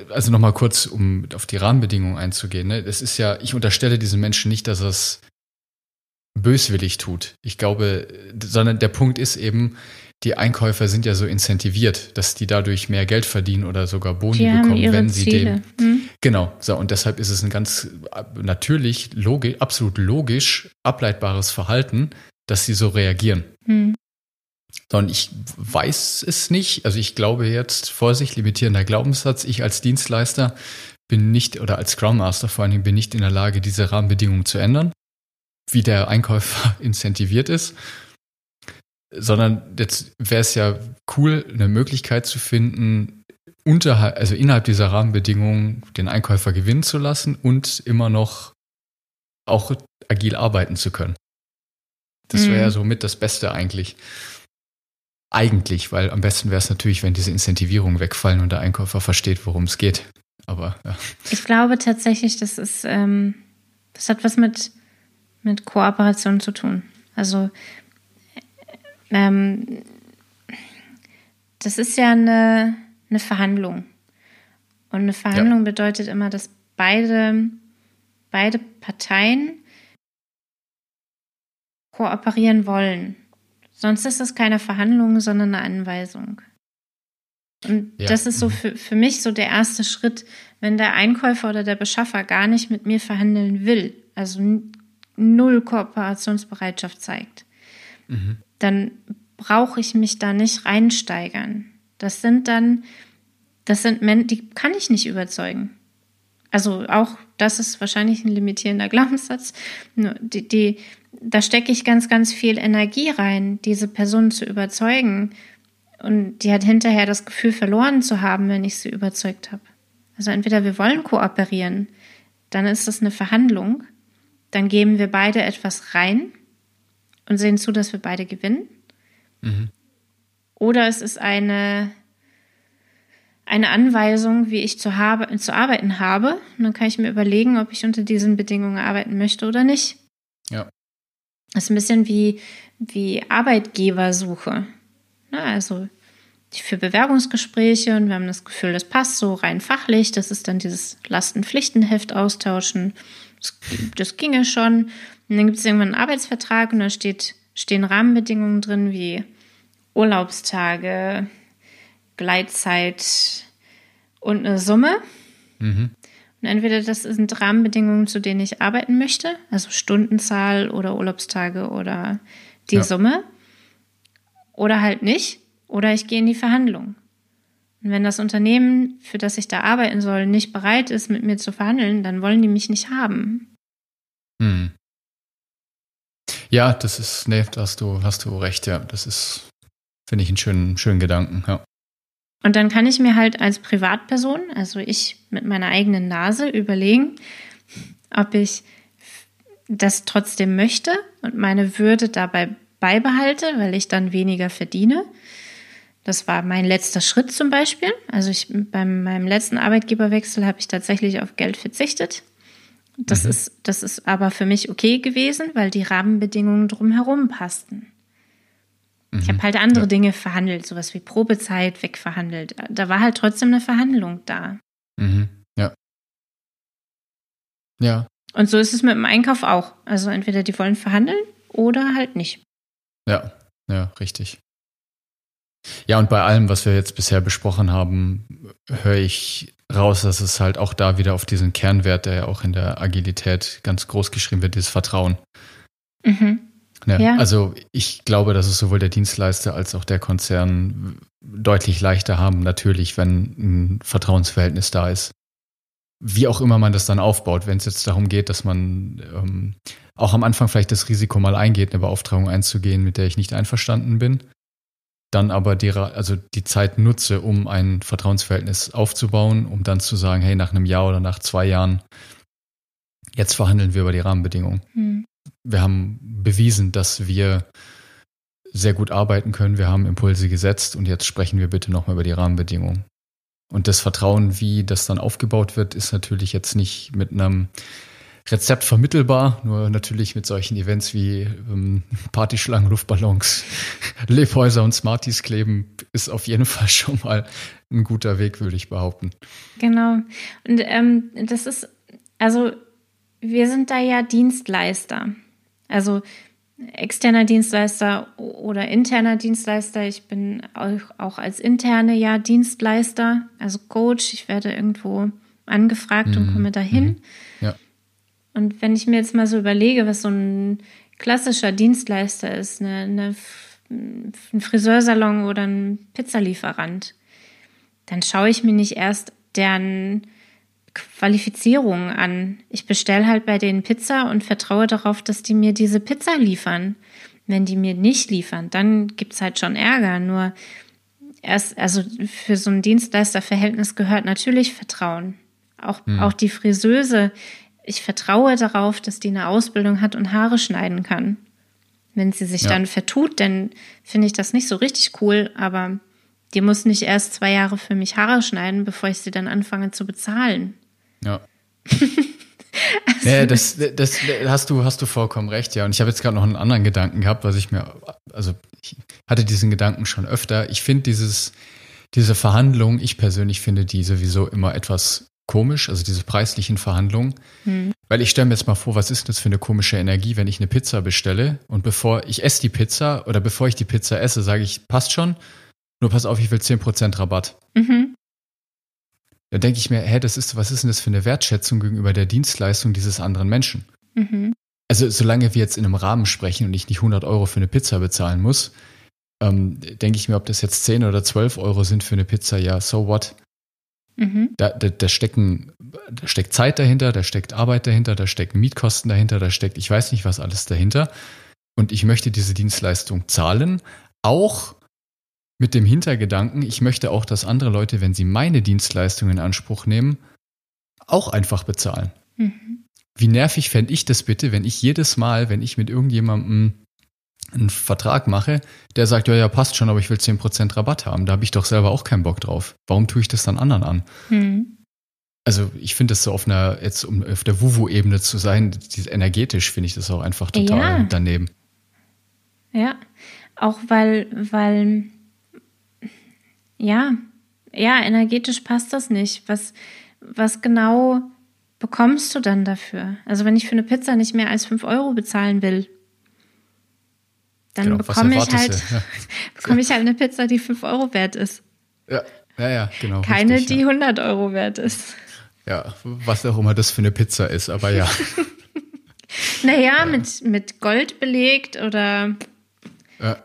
also nochmal kurz, um auf die Rahmenbedingungen einzugehen, ne? Es ist ja, ich unterstelle diesen Menschen nicht, dass er es böswillig tut. Ich glaube, sondern der Punkt ist eben, die Einkäufer sind ja so incentiviert, dass die dadurch mehr Geld verdienen oder sogar Boni die bekommen, wenn sie Ziele. dem. Hm? Genau, so und deshalb ist es ein ganz natürlich logisch, absolut logisch ableitbares Verhalten, dass sie so reagieren. Hm. Sondern ich weiß es nicht. Also ich glaube jetzt, Vorsicht, limitierender Glaubenssatz, ich als Dienstleister bin nicht, oder als Scrum Master vor allen Dingen, bin nicht in der Lage, diese Rahmenbedingungen zu ändern, wie der Einkäufer incentiviert ist. Sondern jetzt wäre es ja cool, eine Möglichkeit zu finden, unterhalb, also innerhalb dieser Rahmenbedingungen den Einkäufer gewinnen zu lassen und immer noch auch agil arbeiten zu können. Das wäre ja mhm. so mit das Beste eigentlich. Eigentlich, weil am besten wäre es natürlich, wenn diese Incentivierungen wegfallen und der Einkäufer versteht, worum es geht. Aber ja. Ich glaube tatsächlich, das ist, ähm, das hat was mit, mit Kooperation zu tun. Also ähm, das ist ja eine, eine Verhandlung. Und eine Verhandlung ja. bedeutet immer, dass beide, beide Parteien kooperieren wollen. Sonst ist es keine Verhandlung, sondern eine Anweisung. Und ja. das ist so für, für mich so der erste Schritt, wenn der Einkäufer oder der Beschaffer gar nicht mit mir verhandeln will, also null Kooperationsbereitschaft zeigt, mhm. Dann brauche ich mich da nicht reinsteigern. Das sind dann, das sind Menschen, die kann ich nicht überzeugen. Also auch das ist wahrscheinlich ein limitierender Glaubenssatz. Die, die, da stecke ich ganz, ganz viel Energie rein, diese Person zu überzeugen. Und die hat hinterher das Gefühl verloren zu haben, wenn ich sie überzeugt habe. Also entweder wir wollen kooperieren, dann ist das eine Verhandlung, dann geben wir beide etwas rein und sehen zu, dass wir beide gewinnen. Mhm. Oder es ist eine, eine Anweisung, wie ich zu, habe, zu arbeiten habe. Und dann kann ich mir überlegen, ob ich unter diesen Bedingungen arbeiten möchte oder nicht. Ja. Das ist ein bisschen wie, wie Arbeitgebersuche. Na, also für Bewerbungsgespräche und wir haben das Gefühl, das passt so rein fachlich. Das ist dann dieses Lastenpflichtenheft austauschen. Das, das ginge schon. Und dann gibt es irgendwann einen Arbeitsvertrag und da steht, stehen Rahmenbedingungen drin wie Urlaubstage, Gleitzeit und eine Summe. Mhm. Und entweder das sind Rahmenbedingungen, zu denen ich arbeiten möchte, also Stundenzahl oder Urlaubstage oder die ja. Summe, oder halt nicht, oder ich gehe in die Verhandlung. Und wenn das Unternehmen, für das ich da arbeiten soll, nicht bereit ist, mit mir zu verhandeln, dann wollen die mich nicht haben. Hm. Ja, das ist, nee, hast du, hast du recht, ja. Das ist, finde ich, einen schönen, schönen Gedanken, ja. Und dann kann ich mir halt als Privatperson, also ich mit meiner eigenen Nase, überlegen, ob ich das trotzdem möchte und meine Würde dabei beibehalte, weil ich dann weniger verdiene. Das war mein letzter Schritt zum Beispiel. Also ich, bei meinem letzten Arbeitgeberwechsel habe ich tatsächlich auf Geld verzichtet. Das, mhm. ist, das ist aber für mich okay gewesen, weil die Rahmenbedingungen drumherum passten. Ich habe mhm. halt andere ja. Dinge verhandelt, sowas wie Probezeit wegverhandelt. Da war halt trotzdem eine Verhandlung da. Mhm. Ja. Ja. Und so ist es mit dem Einkauf auch. Also entweder die wollen verhandeln oder halt nicht. Ja, ja, richtig. Ja, und bei allem, was wir jetzt bisher besprochen haben, höre ich raus, dass es halt auch da wieder auf diesen Kernwert, der ja auch in der Agilität ganz groß geschrieben wird, dieses Vertrauen. Mhm. Ja, ja. Also ich glaube, dass es sowohl der Dienstleister als auch der Konzern deutlich leichter haben, natürlich, wenn ein Vertrauensverhältnis da ist. Wie auch immer man das dann aufbaut, wenn es jetzt darum geht, dass man ähm, auch am Anfang vielleicht das Risiko mal eingeht, eine Beauftragung einzugehen, mit der ich nicht einverstanden bin, dann aber die, also die Zeit nutze, um ein Vertrauensverhältnis aufzubauen, um dann zu sagen, hey, nach einem Jahr oder nach zwei Jahren, jetzt verhandeln wir über die Rahmenbedingungen. Hm. Wir haben bewiesen, dass wir sehr gut arbeiten können, wir haben Impulse gesetzt und jetzt sprechen wir bitte nochmal über die Rahmenbedingungen. Und das Vertrauen, wie das dann aufgebaut wird, ist natürlich jetzt nicht mit einem Rezept vermittelbar, nur natürlich mit solchen Events wie ähm, Partyschlangen, Luftballons, Lebhäuser und Smarties kleben, ist auf jeden Fall schon mal ein guter Weg, würde ich behaupten. Genau. Und ähm, das ist, also wir sind da ja Dienstleister. Also externer Dienstleister oder interner Dienstleister. Ich bin auch, auch als interne ja Dienstleister, also Coach. Ich werde irgendwo angefragt mhm. und komme dahin. Mhm. Und wenn ich mir jetzt mal so überlege, was so ein klassischer Dienstleister ist, eine, eine, ein Friseursalon oder ein Pizzalieferant, dann schaue ich mir nicht erst deren Qualifizierung an. Ich bestelle halt bei denen Pizza und vertraue darauf, dass die mir diese Pizza liefern. Wenn die mir nicht liefern, dann gibt es halt schon Ärger. Nur erst, also für so ein Dienstleisterverhältnis gehört natürlich Vertrauen. Auch, hm. auch die Friseuse ich vertraue darauf, dass die eine Ausbildung hat und Haare schneiden kann. Wenn sie sich ja. dann vertut, dann finde ich das nicht so richtig cool, aber die muss nicht erst zwei Jahre für mich Haare schneiden, bevor ich sie dann anfange zu bezahlen. Ja. also, ja, das, das hast du, hast du vollkommen recht, ja. Und ich habe jetzt gerade noch einen anderen Gedanken gehabt, was ich mir, also ich hatte diesen Gedanken schon öfter. Ich finde dieses, diese Verhandlung, ich persönlich finde die sowieso immer etwas komisch, also diese preislichen Verhandlungen. Hm. Weil ich stelle mir jetzt mal vor, was ist das für eine komische Energie, wenn ich eine Pizza bestelle und bevor ich esse die Pizza oder bevor ich die Pizza esse, sage ich, passt schon, nur pass auf, ich will 10% Rabatt. Mhm. Da denke ich mir, hä, das ist, was ist denn das für eine Wertschätzung gegenüber der Dienstleistung dieses anderen Menschen? Mhm. Also solange wir jetzt in einem Rahmen sprechen und ich nicht 100 Euro für eine Pizza bezahlen muss, ähm, denke ich mir, ob das jetzt 10 oder 12 Euro sind für eine Pizza, ja, so what? Mhm. Da, da, da, stecken, da steckt Zeit dahinter, da steckt Arbeit dahinter, da stecken Mietkosten dahinter, da steckt ich weiß nicht was alles dahinter. Und ich möchte diese Dienstleistung zahlen, auch mit dem Hintergedanken, ich möchte auch, dass andere Leute, wenn sie meine Dienstleistung in Anspruch nehmen, auch einfach bezahlen. Mhm. Wie nervig fände ich das bitte, wenn ich jedes Mal, wenn ich mit irgendjemandem einen Vertrag mache, der sagt, ja, ja, passt schon, aber ich will 10% Rabatt haben. Da habe ich doch selber auch keinen Bock drauf. Warum tue ich das dann anderen an? Hm. Also ich finde das so auf einer, jetzt um auf der Wuvu-Ebene zu sein, energetisch finde ich das auch einfach total ja. daneben. Ja, auch weil, weil, ja, ja, energetisch passt das nicht. Was, was genau bekommst du dann dafür? Also wenn ich für eine Pizza nicht mehr als 5 Euro bezahlen will, dann genau, bekomme ich halt, ja. bekomme ich halt eine Pizza, die 5 Euro wert ist. Ja, ja, ja, genau. Keine, richtig, die ja. 100 Euro wert ist. Ja, was auch immer das für eine Pizza ist, aber ja. naja, ja. Mit, mit Gold belegt oder. Ja,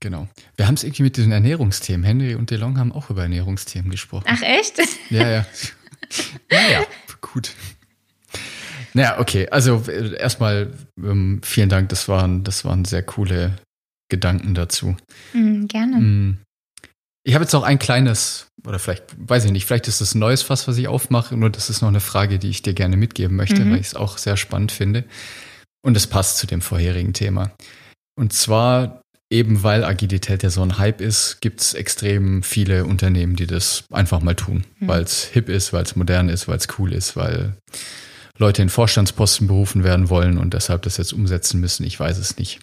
genau. Wir haben es irgendwie mit diesen Ernährungsthemen. Henry und DeLong haben auch über Ernährungsthemen gesprochen. Ach, echt? Ja, ja. Naja, gut. Naja, okay. Also äh, erstmal ähm, vielen Dank. Das waren, das waren sehr coole Gedanken dazu. Mm, gerne. Mm. Ich habe jetzt noch ein kleines, oder vielleicht, weiß ich nicht, vielleicht ist das ein neues Fass, was ich aufmache, nur das ist noch eine Frage, die ich dir gerne mitgeben möchte, mhm. weil ich es auch sehr spannend finde. Und es passt zu dem vorherigen Thema. Und zwar, eben weil Agilität ja so ein Hype ist, gibt es extrem viele Unternehmen, die das einfach mal tun, mhm. weil es hip ist, weil es modern ist, weil es cool ist, weil Leute in Vorstandsposten berufen werden wollen und deshalb das jetzt umsetzen müssen. Ich weiß es nicht.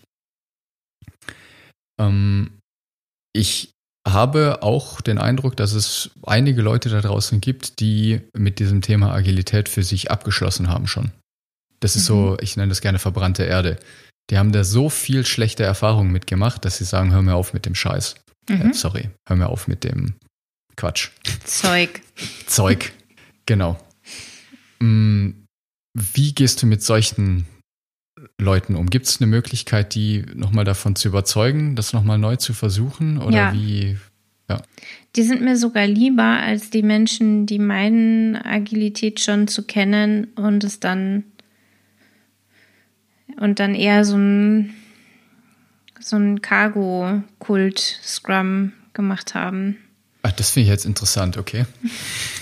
Ähm, ich habe auch den Eindruck, dass es einige Leute da draußen gibt, die mit diesem Thema Agilität für sich abgeschlossen haben schon. Das ist mhm. so, ich nenne das gerne verbrannte Erde. Die haben da so viel schlechte Erfahrungen mitgemacht, dass sie sagen, hör mir auf mit dem Scheiß. Mhm. Äh, sorry, hör mir auf mit dem Quatsch. Zeug. Zeug, genau. Mm, wie gehst du mit solchen Leuten um? Gibt es eine Möglichkeit, die nochmal davon zu überzeugen, das nochmal neu zu versuchen? Oder ja. wie? Ja. Die sind mir sogar lieber als die Menschen, die meinen, Agilität schon zu kennen und es dann und dann eher so ein so ein Cargo-Kult-Scrum gemacht haben. Ach, das finde ich jetzt interessant, okay.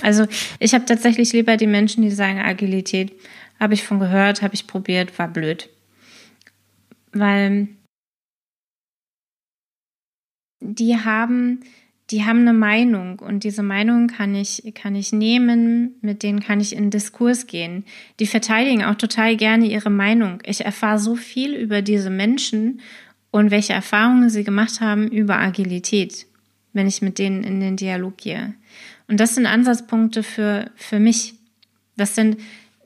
Also ich habe tatsächlich lieber die Menschen, die sagen, Agilität habe ich von gehört, habe ich probiert, war blöd. Weil die haben, die haben eine Meinung und diese Meinung kann ich, kann ich nehmen, mit denen kann ich in Diskurs gehen. Die verteidigen auch total gerne ihre Meinung. Ich erfahre so viel über diese Menschen und welche Erfahrungen sie gemacht haben über Agilität, wenn ich mit denen in den Dialog gehe. Und das sind Ansatzpunkte für, für mich. Das sind,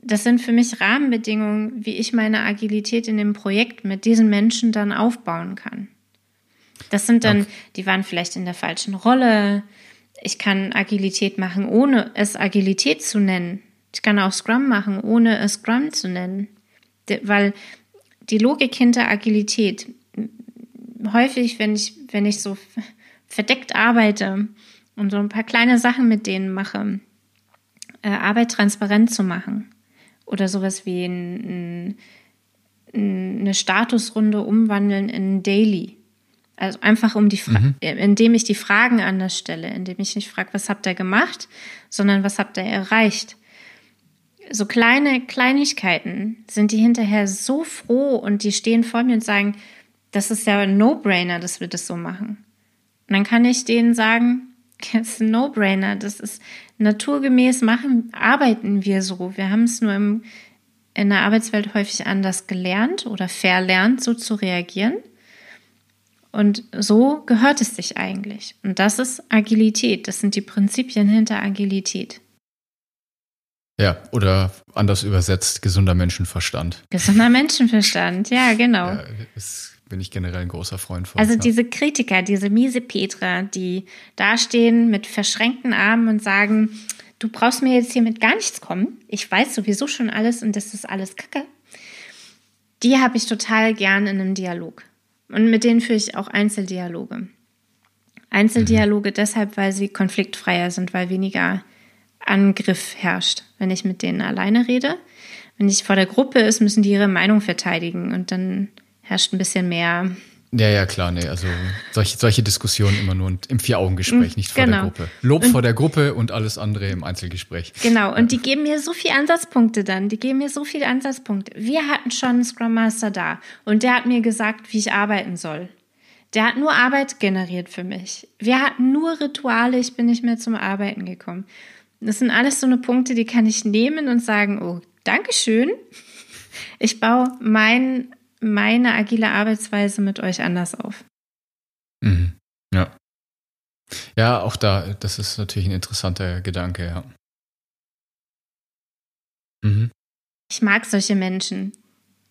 das sind für mich Rahmenbedingungen, wie ich meine Agilität in dem Projekt mit diesen Menschen dann aufbauen kann. Das sind dann, okay. die waren vielleicht in der falschen Rolle. Ich kann Agilität machen, ohne es Agilität zu nennen. Ich kann auch Scrum machen, ohne es Scrum zu nennen. Weil die Logik hinter Agilität, häufig, wenn ich, wenn ich so verdeckt arbeite und so ein paar kleine Sachen mit denen mache, äh, Arbeit transparent zu machen oder sowas wie ein, ein, eine Statusrunde umwandeln in Daily. Also einfach um die Fra mhm. indem ich die Fragen anders stelle, indem ich nicht frage, was habt ihr gemacht, sondern was habt ihr erreicht. So kleine Kleinigkeiten sind die hinterher so froh und die stehen vor mir und sagen, das ist ja ein No-Brainer, dass wir das so machen. Und dann kann ich denen sagen, das ist ein No-Brainer, das ist naturgemäß machen, arbeiten wir so. Wir haben es nur im, in der Arbeitswelt häufig anders gelernt oder verlernt, so zu reagieren. Und so gehört es sich eigentlich. Und das ist Agilität. Das sind die Prinzipien hinter Agilität. Ja, oder anders übersetzt, gesunder Menschenverstand. Gesunder Menschenverstand, ja, genau. Ja, ist, bin ich generell ein großer Freund von. Also ja. diese Kritiker, diese miese Petra, die dastehen mit verschränkten Armen und sagen, du brauchst mir jetzt hier mit gar nichts kommen. Ich weiß sowieso schon alles und das ist alles Kacke. Die habe ich total gern in einem Dialog. Und mit denen führe ich auch Einzeldialoge. Einzeldialoge mhm. deshalb, weil sie konfliktfreier sind, weil weniger Angriff herrscht, wenn ich mit denen alleine rede. Wenn ich vor der Gruppe ist, müssen die ihre Meinung verteidigen und dann herrscht ein bisschen mehr ja, ja, klar, nee. Also solche, solche Diskussionen immer nur im Vier-Augen-Gespräch, nicht vor genau. der Gruppe. Lob und, vor der Gruppe und alles andere im Einzelgespräch. Genau, und die geben mir so viele Ansatzpunkte dann. Die geben mir so viele Ansatzpunkte. Wir hatten schon einen Scrum Master da und der hat mir gesagt, wie ich arbeiten soll. Der hat nur Arbeit generiert für mich. Wir hatten nur Rituale, ich bin nicht mehr zum Arbeiten gekommen. Das sind alles so eine Punkte, die kann ich nehmen und sagen, oh, Dankeschön. Ich baue mein meine agile Arbeitsweise mit euch anders auf. Mhm. Ja. Ja, auch da, das ist natürlich ein interessanter Gedanke, ja. Mhm. Ich mag solche Menschen.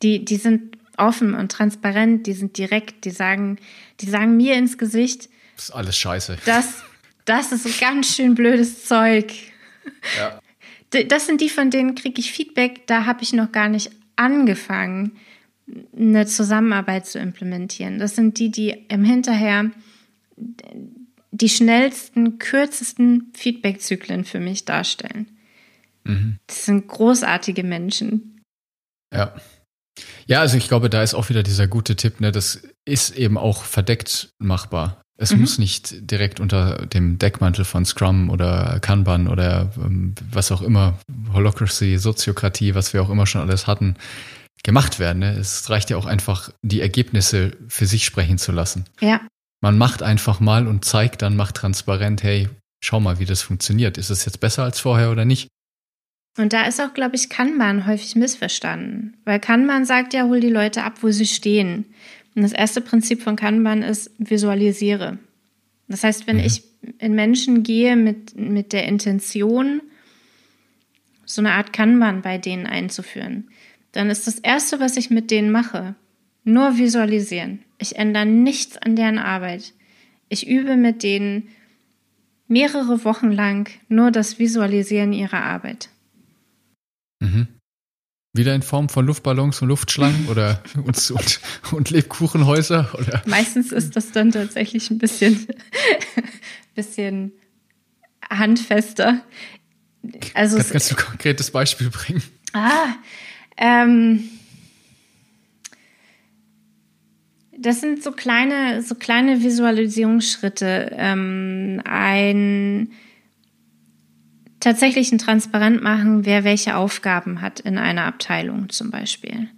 Die, die sind offen und transparent, die sind direkt, die sagen, die sagen mir ins Gesicht. Das ist alles scheiße. Das, das ist ganz schön blödes Zeug. Ja. Das sind die, von denen kriege ich Feedback, da habe ich noch gar nicht angefangen eine Zusammenarbeit zu implementieren. Das sind die, die im Hinterher die schnellsten, kürzesten Feedback-Zyklen für mich darstellen. Mhm. Das sind großartige Menschen. Ja. Ja, also ich glaube, da ist auch wieder dieser gute Tipp, ne, das ist eben auch verdeckt machbar. Es mhm. muss nicht direkt unter dem Deckmantel von Scrum oder Kanban oder ähm, was auch immer, Holocracy, Soziokratie, was wir auch immer schon alles hatten, gemacht werden. Ne? Es reicht ja auch einfach, die Ergebnisse für sich sprechen zu lassen. Ja. Man macht einfach mal und zeigt dann, macht transparent, hey, schau mal, wie das funktioniert. Ist es jetzt besser als vorher oder nicht? Und da ist auch, glaube ich, Kanban häufig missverstanden. Weil Kanban sagt ja, hol die Leute ab, wo sie stehen. Und das erste Prinzip von Kanban ist, visualisiere. Das heißt, wenn mhm. ich in Menschen gehe mit, mit der Intention, so eine Art Kanban bei denen einzuführen, dann ist das Erste, was ich mit denen mache, nur visualisieren. Ich ändere nichts an deren Arbeit. Ich übe mit denen mehrere Wochen lang nur das Visualisieren ihrer Arbeit. Mhm. Wieder in Form von Luftballons und Luftschlangen oder und, und, und, Lebkuchenhäuser? Oder? Meistens ist das dann tatsächlich ein bisschen, bisschen handfester. Also kannst, kannst du ein konkretes Beispiel bringen? Ah, ähm, das sind so kleine, so kleine Visualisierungsschritte. Ähm, ein tatsächlich ein transparent machen, wer welche Aufgaben hat in einer Abteilung zum Beispiel.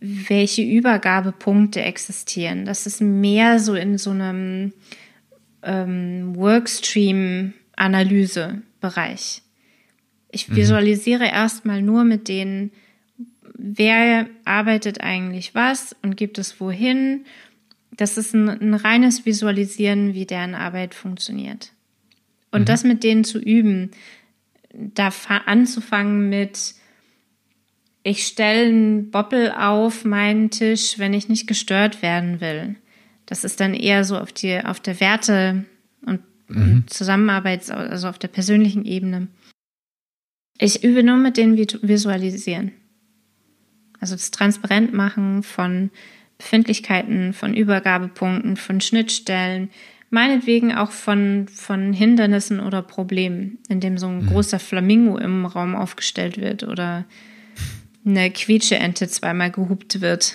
Welche Übergabepunkte existieren. Das ist mehr so in so einem ähm, Workstream-Analyse-Bereich. Ich mhm. visualisiere erstmal nur mit denen, wer arbeitet eigentlich was und gibt es wohin. Das ist ein, ein reines Visualisieren, wie deren Arbeit funktioniert. Und mhm. das mit denen zu üben, da anzufangen mit, ich stelle einen Boppel auf meinen Tisch, wenn ich nicht gestört werden will. Das ist dann eher so auf, die, auf der Werte- und mhm. Zusammenarbeit, also auf der persönlichen Ebene. Ich übe nur mit denen Visualisieren. Also das Transparentmachen von Befindlichkeiten, von Übergabepunkten, von Schnittstellen, meinetwegen auch von, von Hindernissen oder Problemen, indem so ein mhm. großer Flamingo im Raum aufgestellt wird oder eine Quietscheente zweimal gehupt wird.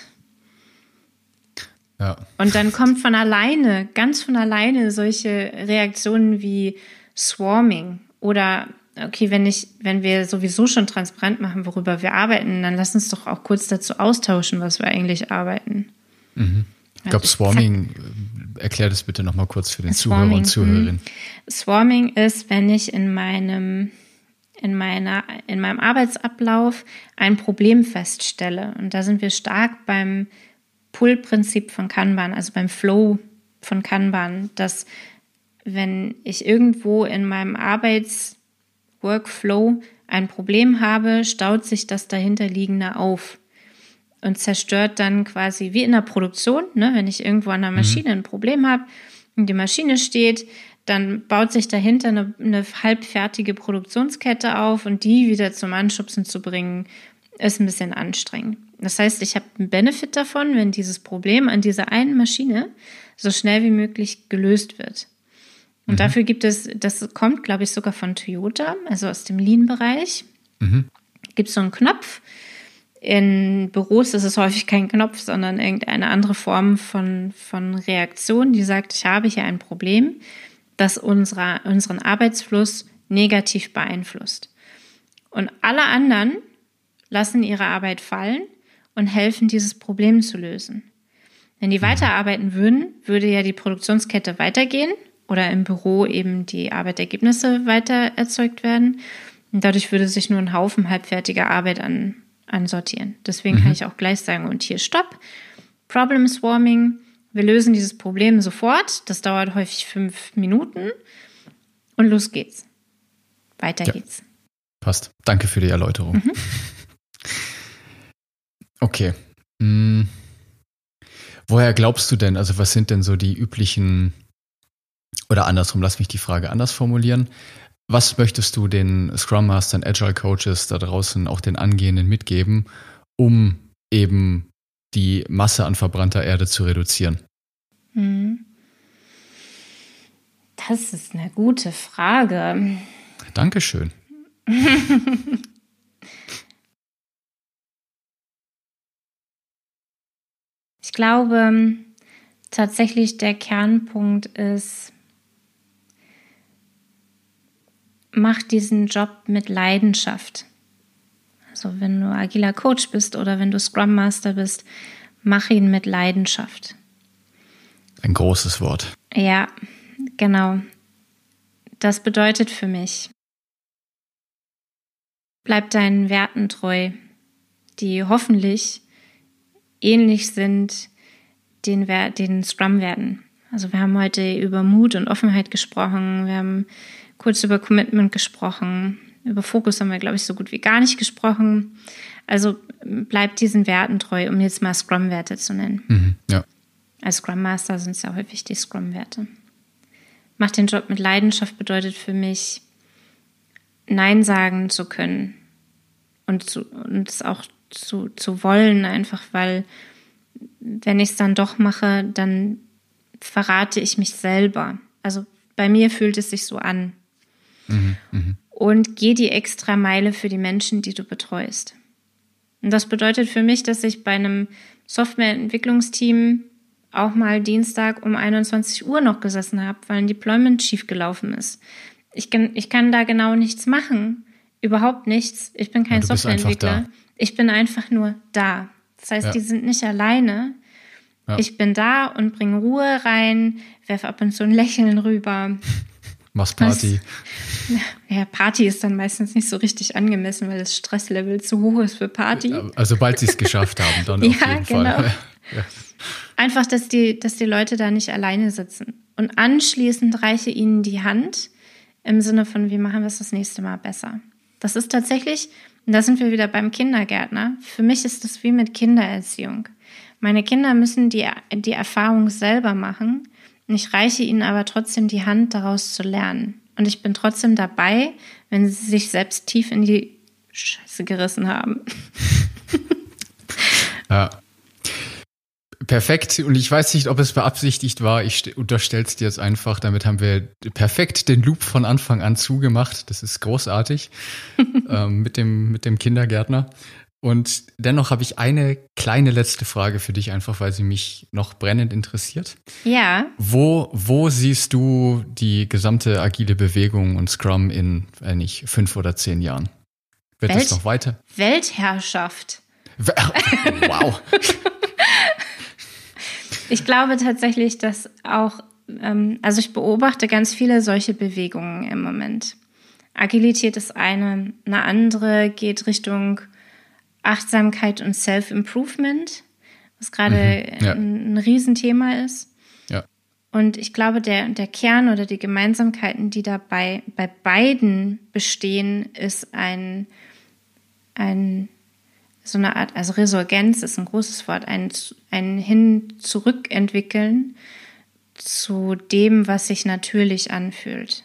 Ja. Und dann kommt von alleine, ganz von alleine solche Reaktionen wie Swarming oder okay, wenn ich, wenn wir sowieso schon transparent machen, worüber wir arbeiten, dann lass uns doch auch kurz dazu austauschen, was wir eigentlich arbeiten. Mhm. Ich glaube, Swarming erklär das bitte nochmal kurz für den Zuhörer und Zuhörerinnen. Hm. Swarming ist, wenn ich in meinem in meiner in meinem Arbeitsablauf ein Problem feststelle und da sind wir stark beim Pull-Prinzip von Kanban, also beim Flow von Kanban, dass wenn ich irgendwo in meinem Arbeitsworkflow ein Problem habe, staut sich das dahinterliegende auf und zerstört dann quasi wie in der Produktion, ne, wenn ich irgendwo an der mhm. Maschine ein Problem habe und die Maschine steht, dann baut sich dahinter eine, eine halbfertige Produktionskette auf und die wieder zum Anschubsen zu bringen, ist ein bisschen anstrengend. Das heißt, ich habe einen Benefit davon, wenn dieses Problem an dieser einen Maschine so schnell wie möglich gelöst wird. Und mhm. dafür gibt es, das kommt, glaube ich, sogar von Toyota, also aus dem Lean-Bereich, mhm. gibt es so einen Knopf, in Büros ist es häufig kein Knopf, sondern irgendeine andere Form von, von Reaktion, die sagt, ich habe hier ein Problem, das unsere, unseren Arbeitsfluss negativ beeinflusst. Und alle anderen lassen ihre Arbeit fallen und helfen, dieses Problem zu lösen. Wenn die weiterarbeiten würden, würde ja die Produktionskette weitergehen oder im Büro eben die Arbeitergebnisse weiter erzeugt werden. Und dadurch würde sich nur ein Haufen halbfertiger Arbeit an, ansortieren. Deswegen mhm. kann ich auch gleich sagen, und hier Stopp. Problem Swarming. Wir lösen dieses Problem sofort. Das dauert häufig fünf Minuten. Und los geht's. Weiter ja. geht's. Passt. Danke für die Erläuterung. Mhm. Okay. Hm. Woher glaubst du denn, also was sind denn so die üblichen, oder andersrum, lass mich die Frage anders formulieren. Was möchtest du den Scrum Mastern, Agile Coaches da draußen, auch den Angehenden mitgeben, um eben die Masse an verbrannter Erde zu reduzieren? Hm. Das ist eine gute Frage. Dankeschön. ich glaube, tatsächlich der Kernpunkt ist, mach diesen Job mit Leidenschaft. Also wenn du agiler Coach bist oder wenn du Scrum Master bist, mach ihn mit Leidenschaft. Ein großes Wort. Ja, genau. Das bedeutet für mich, bleib deinen Werten treu, die hoffentlich ähnlich sind den, den Scrum-Werten. Also wir haben heute über Mut und Offenheit gesprochen, wir haben kurz über Commitment gesprochen. Über Fokus haben wir, glaube ich, so gut wie gar nicht gesprochen. Also bleibt diesen Werten treu, um jetzt mal Scrum-Werte zu nennen. Mhm, ja. Als Scrum Master sind es ja häufig die Scrum-Werte. Macht den Job mit Leidenschaft bedeutet für mich, Nein sagen zu können und, zu, und es auch zu, zu wollen, einfach weil, wenn ich es dann doch mache, dann verrate ich mich selber. Also bei mir fühlt es sich so an. Mhm, Und geh die extra Meile für die Menschen, die du betreust. Und das bedeutet für mich, dass ich bei einem Softwareentwicklungsteam auch mal Dienstag um 21 Uhr noch gesessen habe, weil ein Deployment schief gelaufen ist. Ich kann, ich kann da genau nichts machen. Überhaupt nichts. Ich bin kein Softwareentwickler. Ich bin einfach nur da. Das heißt, ja. die sind nicht alleine. Ja. Ich bin da und bringe Ruhe rein, werfe ab und zu ein Lächeln rüber. Machst Party. ja, Party ist dann meistens nicht so richtig angemessen, weil das Stresslevel zu hoch ist für Party. Also sobald sie es geschafft haben, dann ja, auf jeden genau. Fall. Ja. Einfach, dass die, dass die Leute da nicht alleine sitzen. Und anschließend reiche ihnen die Hand im Sinne von, wie machen wir es das nächste Mal besser. Das ist tatsächlich, und da sind wir wieder beim Kindergärtner, für mich ist das wie mit Kindererziehung. Meine Kinder müssen die, die Erfahrung selber machen. Und ich reiche ihnen aber trotzdem die Hand, daraus zu lernen. Und ich bin trotzdem dabei, wenn sie sich selbst tief in die Scheiße gerissen haben. ja. Perfekt. Und ich weiß nicht, ob es beabsichtigt war. Ich unterstelle es dir jetzt einfach. Damit haben wir perfekt den Loop von Anfang an zugemacht. Das ist großartig ähm, mit, dem, mit dem Kindergärtner. Und dennoch habe ich eine kleine letzte Frage für dich, einfach weil sie mich noch brennend interessiert. Ja. Wo, wo siehst du die gesamte agile Bewegung und Scrum in, wenn nicht, fünf oder zehn Jahren? Wird Welt, es noch weiter? Weltherrschaft. Wow. ich glaube tatsächlich, dass auch, ähm, also ich beobachte ganz viele solche Bewegungen im Moment. Agilität ist eine, eine andere geht Richtung Achtsamkeit und Self-Improvement, was gerade mhm, ja. ein, ein Riesenthema ist. Ja. Und ich glaube, der, der Kern oder die Gemeinsamkeiten, die dabei bei beiden bestehen, ist ein, ein so eine Art, also Resurgenz ist ein großes Wort, ein, ein Hin-Zurück-Entwickeln zu dem, was sich natürlich anfühlt.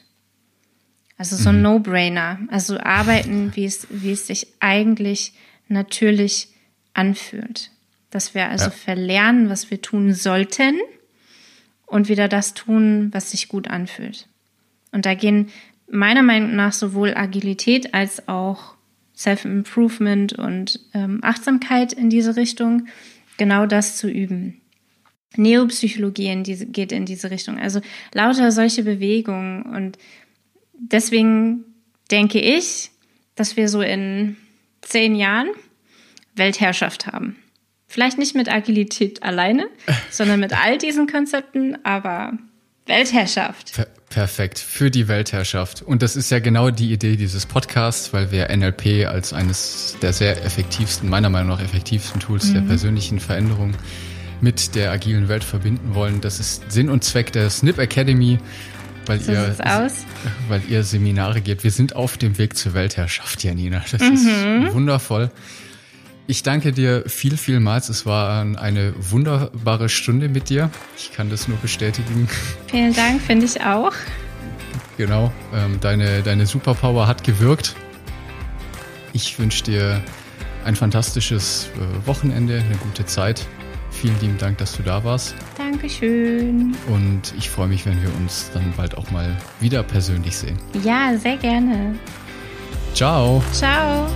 Also so ein mhm. No-Brainer. Also arbeiten, wie es, wie es sich eigentlich natürlich anfühlt. Dass wir also ja. verlernen, was wir tun sollten und wieder das tun, was sich gut anfühlt. Und da gehen meiner Meinung nach sowohl Agilität als auch Self-Improvement und ähm, Achtsamkeit in diese Richtung, genau das zu üben. Neopsychologie in diese, geht in diese Richtung. Also lauter solche Bewegungen. Und deswegen denke ich, dass wir so in zehn Jahren Weltherrschaft haben. Vielleicht nicht mit Agilität alleine, sondern mit all diesen Konzepten, aber Weltherrschaft. Per perfekt, für die Weltherrschaft. Und das ist ja genau die Idee dieses Podcasts, weil wir NLP als eines der sehr effektivsten, meiner Meinung nach effektivsten Tools mhm. der persönlichen Veränderung mit der agilen Welt verbinden wollen. Das ist Sinn und Zweck der Snip Academy weil so ihr, weil ihr Seminare gebt. Wir sind auf dem Weg zur Weltherrschaft, Janina. Das mhm. ist wundervoll. Ich danke dir viel, vielmals. Es war eine wunderbare Stunde mit dir. Ich kann das nur bestätigen. Vielen Dank, finde ich auch. Genau, ähm, deine, deine Superpower hat gewirkt. Ich wünsche dir ein fantastisches äh, Wochenende, eine gute Zeit. Vielen lieben Dank, dass du da warst. Dankeschön. Und ich freue mich, wenn wir uns dann bald auch mal wieder persönlich sehen. Ja, sehr gerne. Ciao. Ciao.